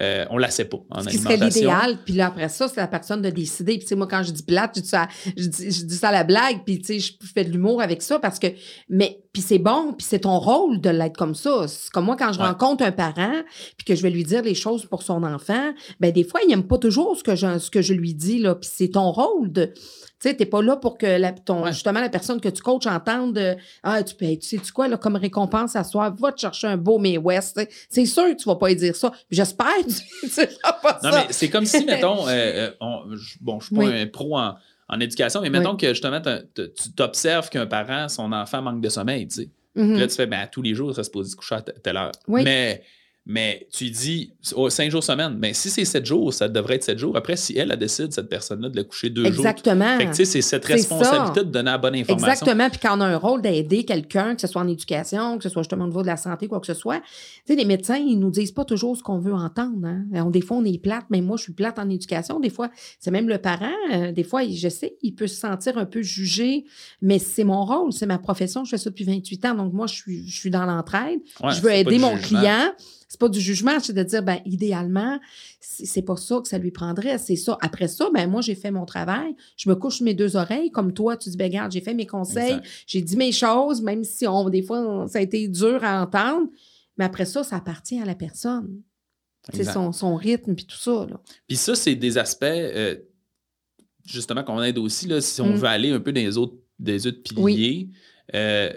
euh, on ne la sait pas en Ce qui serait l'idéal, puis là, après ça, c'est la personne de décider. Puis, moi, quand je dis plate, je dis ça, je dis, ça à la blague, puis, tu sais, je fais de l'humour avec ça parce que, mais, puis c'est bon, puis c'est ton rôle de l'être comme ça. C'est comme moi, quand je rencontre un parent, puis que je vais lui dire les choses pour son enfant, ben des fois, il n'aime pas toujours ce que je, ce que je lui dis, là, puis c'est ton rôle de tu sais, t'es pas là pour que la, ton, justement la personne que tu coaches entende Ah, tu peux, tu sais, tu quoi, là, comme récompense à soi, va te chercher un beau May West. C'est sûr que tu vas pas y dire ça. J'espère que tu pas non, mais c'est comme si, [laughs] mettons, euh, euh, bon, je suis pas un pro en, en, éducation, mais mettons que justement, tu t'observes qu'un parent, son enfant manque de sommeil, tu sais. Mm-hmm. Là, tu fais, ben, à tous les jours, il se pose coucher à telle heure. Mais mais tu dis oh, cinq jours semaine. Mais si c'est sept jours, ça devrait être sept jours. Après, si elle, a décide, cette personne-là, de le coucher deux jours. Exactement. c'est cette responsabilité de donner la bonne information. Exactement. Puis quand on a un rôle d'aider quelqu'un, que ce soit en éducation, que ce soit justement au niveau de la santé, quoi que ce soit, tu sais, les médecins, ils nous disent pas toujours ce qu'on veut entendre. Hein. des fois, on est plate. mais moi, je suis plate en éducation. Des fois, c'est même le parent. Euh, des fois, je sais, il peut se sentir un peu jugé, mais c'est mon rôle, c'est ma profession. Je fais ça depuis 28 ans. Donc, moi, je suis, je suis dans l'entraide. je veux aider mon client c'est pas du jugement, c'est de dire, ben, idéalement, c'est pas ça que ça lui prendrait, c'est ça. Après ça, ben, moi, j'ai fait mon travail, je me couche mes deux oreilles, comme toi, tu dis, ben, regarde, j'ai fait mes conseils, j'ai dit mes choses, même si on, des fois, ça a été dur à entendre, mais après ça, ça appartient à la personne. C'est son, son, rythme, puis tout ça. Puis ça, c'est des aspects, euh, justement, qu'on aide aussi, là, si on mm. veut aller un peu dans les autres, des autres piliers. Euh,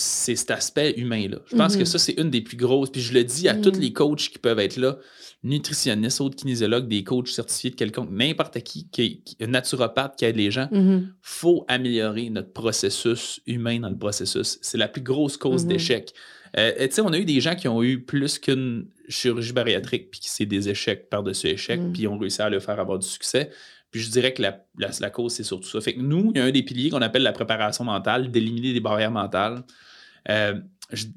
c'est cet aspect humain-là. Je pense que mhm. ça, c'est une des plus grosses. Puis je le dis à tous mhm. les coachs qui peuvent être là, nutritionnistes, autres kinésiologues, des coachs certifiés de quelconque, n'importe qui, qui, est naturopathe qui aide les gens, il mhm. faut améliorer notre processus humain dans le processus. C'est la plus grosse cause d'échec. Euh, tu sais, on a eu des gens qui ont eu plus qu'une chirurgie bariatrique, puis qui c'est des échecs par-dessus échecs, puis ont réussi à le faire avoir du succès. Puis je dirais que la, la, cause, c'est surtout ça. Fait que nous, il y a un des piliers qu'on appelle la préparation mentale, d'éliminer des barrières mentales. Euh,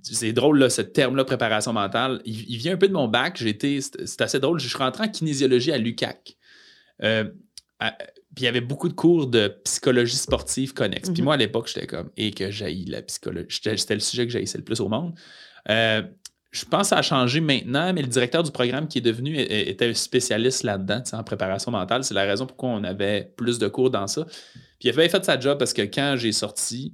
c'est drôle, là, ce terme-là, préparation mentale. Il, vient un peu de mon bac. c'est assez drôle. Je suis rentré en kinésiologie à l'UCAC. Euh, puis il y avait beaucoup de cours de psychologie sportive connexe. Puis mhm. moi, à l'époque, j'étais comme, et que j'haïs la psychologie. C'était le sujet que j'haïssais le plus au monde. Euh, je pense que ça a changé maintenant, mais le directeur du programme qui est devenu était un spécialiste là-dedans, en préparation mentale. C'est la raison pourquoi on avait plus de cours dans ça. Puis il avait fait sa job parce que quand j'ai sorti,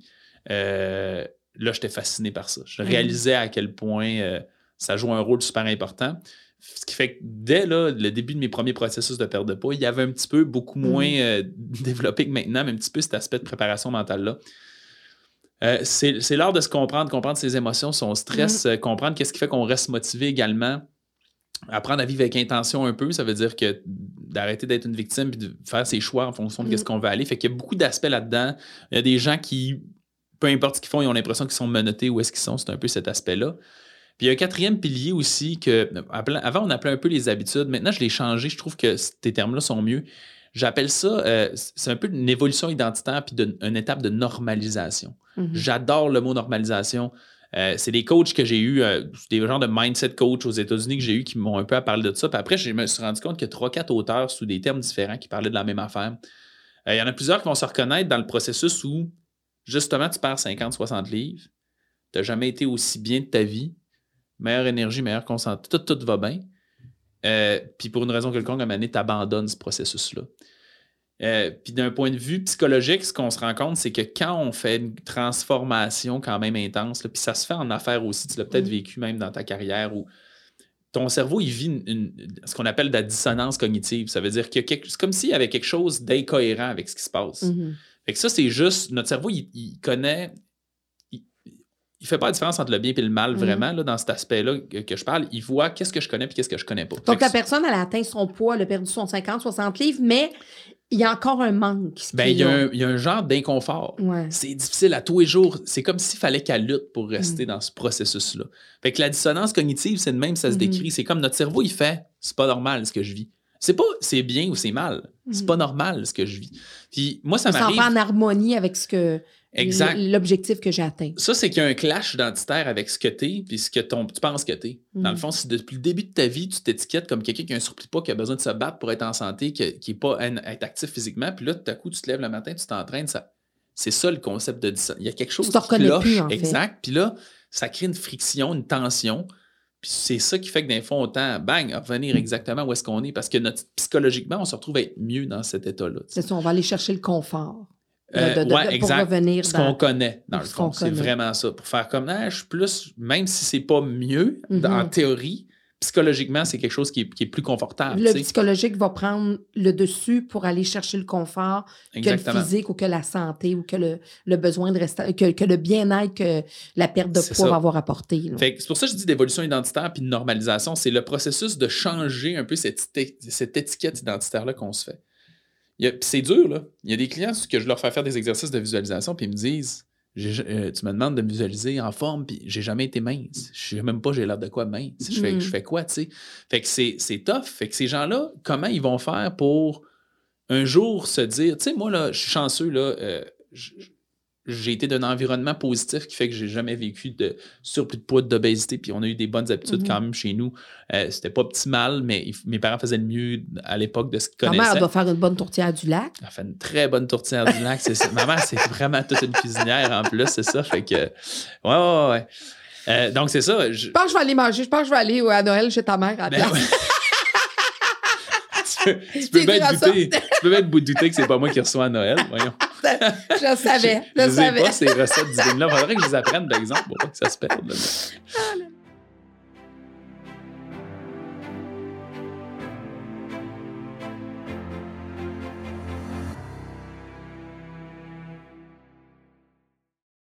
euh, là, j'étais fasciné par ça. Je réalisais à quel point euh, ça joue un rôle super important. Ce qui fait que dès le début de mes premiers processus de perte de poids, il y avait un petit peu beaucoup moins mm. euh, [laughs] développé que maintenant, mais un petit peu cet aspect de préparation mentale-là. Euh, c'est l'heure de se comprendre, comprendre ses émotions, son stress, mm. comprendre qu'est-ce qui fait qu'on reste motivé également. Apprendre à vivre avec intention un peu, ça veut dire que d'arrêter d'être une victime et de faire ses choix en fonction de mm. ce qu'on veut aller. Fait qu'il y a beaucoup d'aspects là-dedans. Il y a des gens qui, peu importe ce qu'ils font, ils ont l'impression qu'ils sont menottés où est-ce qu'ils sont. C'est un peu cet aspect-là. Puis il y a un quatrième pilier aussi que, avant, on appelait un peu les habitudes. Maintenant, je l'ai changé. Je trouve que ces termes-là sont mieux. J'appelle ça, euh, c'est un peu une évolution identitaire puis une étape de normalisation. Mhm. J'adore le mot normalisation. Euh, c'est des coachs que j'ai eu, euh, des genres de mindset coach aux États-Unis que j'ai eu qui m'ont un peu à parler de ça. Puis après, je me suis rendu compte qu'il y a trois, quatre auteurs sous des termes différents qui parlaient de la même affaire. Il y en a plusieurs qui vont se reconnaître dans le processus où, justement, tu perds 50, 60 livres, tu n'as jamais été aussi bien de ta vie, meilleure énergie, meilleure concentré, tout, tout va bien. puis pour une raison quelconque, à un moment donné, tu abandonnes ce processus-là. Euh, puis d'un point de vue psychologique, ce qu'on se rend compte, c'est que quand on fait une transformation quand même intense, puis ça se fait en affaires aussi, tu l'as peut-être mm. vécu même dans ta carrière, où ton cerveau, il vit ce qu'on appelle de la dissonance cognitive. Ça veut dire que c'est comme s'il y avait quelque chose d'incohérent avec ce qui se passe. Mm-hmm. Fait que ça, c'est juste, notre cerveau, il, connaît, il, ne fait pas la différence entre le bien et le mal, mm-hmm. vraiment, là, dans cet aspect-là que, je parle. Il voit qu'est-ce que je connais et qu'est-ce que je connais pas. Donc, la personne, elle a atteint son poids, elle a perdu son 50, 60 livres, mais il y a encore un manque. Ben, il, y a un, il, y a un, genre d'inconfort. C'est difficile à tous les jours. C'est comme s'il fallait qu'elle lutte pour rester mm. dans ce processus-là. Fait que la dissonance cognitive, c'est de même, ça se mm-hmm. décrit. C'est comme notre cerveau, il fait c'est pas normal ce que je vis. C'est pas c'est bien ou c'est mal. C'est mm. pas normal ce que je vis. Puis moi, ça m'arrive. pas en harmonie avec ce que Exact. l'objectif que j'ai atteint. Ça, c'est qu'il y a un clash identitaire avec ce que tu es puis ce que ton, tu penses que tu es. Dans le mm. fond, si depuis le début de ta vie, tu t'étiquettes comme quelqu'un qui a un surplus de poids, qui a besoin de se battre pour être en santé, qui n'est pas être actif physiquement, puis là, tout à coup, tu te lèves le matin, tu t'entraînes, ça... c'est ça le concept de Il y a quelque chose tu plus, en exact. Puis là, ça crée une friction, une tension. Puis c'est ça qui fait que d'un fond, autant, bang, revenir exactement où est-ce qu'on est. Parce que notre, psychologiquement, on se retrouve à être mieux dans cet état-là. C'est ça, on va aller chercher le confort. Euh, exact. ce qu'on connaît, dans le fond. C'est vraiment ça. Pour faire comme, ah, je suis plus, même si c'est pas mieux, en mm-hmm. théorie, psychologiquement, c'est quelque chose qui est, plus confortable. Le psychologique va prendre le dessus pour aller chercher le confort que le physique ou que la santé ou que le, besoin de rester, que, le bien-être que la perte de poids va avoir apporté. C'est pour ça que je dis d'évolution identitaire puis de normalisation. C'est le processus de changer un peu cette, cette étiquette identitaire-là qu'on se fait. C'est dur, là. Il y a des clients que je leur fais faire des exercices de visualisation, puis ils me disent euh, Tu me demandes de me visualiser en forme, puis j'ai jamais été mince. Je sais même pas j'ai l'air de quoi mince. Je, fais, je mm. fais quoi, tu sais? Fait que c'est tough. Fait que ces gens-là, comment ils vont faire pour un jour se dire Tu sais, moi, là, je suis chanceux, là. Euh, j'ai été d'un environnement positif qui fait que j'ai jamais vécu de surplus de poids, d'obésité, puis on a eu des bonnes habitudes quand mhm. même chez nous. Euh, c'était pas optimal, mais mes parents faisaient le mieux à l'époque de ce qu'ils connaissaient. Ma mère doit faire une bonne tourtière du lac. Elle fait une très bonne tourtière du lac. Ma mère, c'est vraiment toute une cuisinière en plus, c'est ça. Fait que, ouais, ouais, ouais. Euh, donc, c'est ça. Je... pense que je vais aller manger. Je pense que je vais aller à Noël chez ta mère à la ben place. [laughs] tu, peux bien douter, tu peux bien douter que c'est pas moi qui reçois à Noël. Voyons. je savais. Je, je, je savais. pas ces recettes divines-là. Il faudrait que je les apprenne, par exemple, pour pas que ça se perde.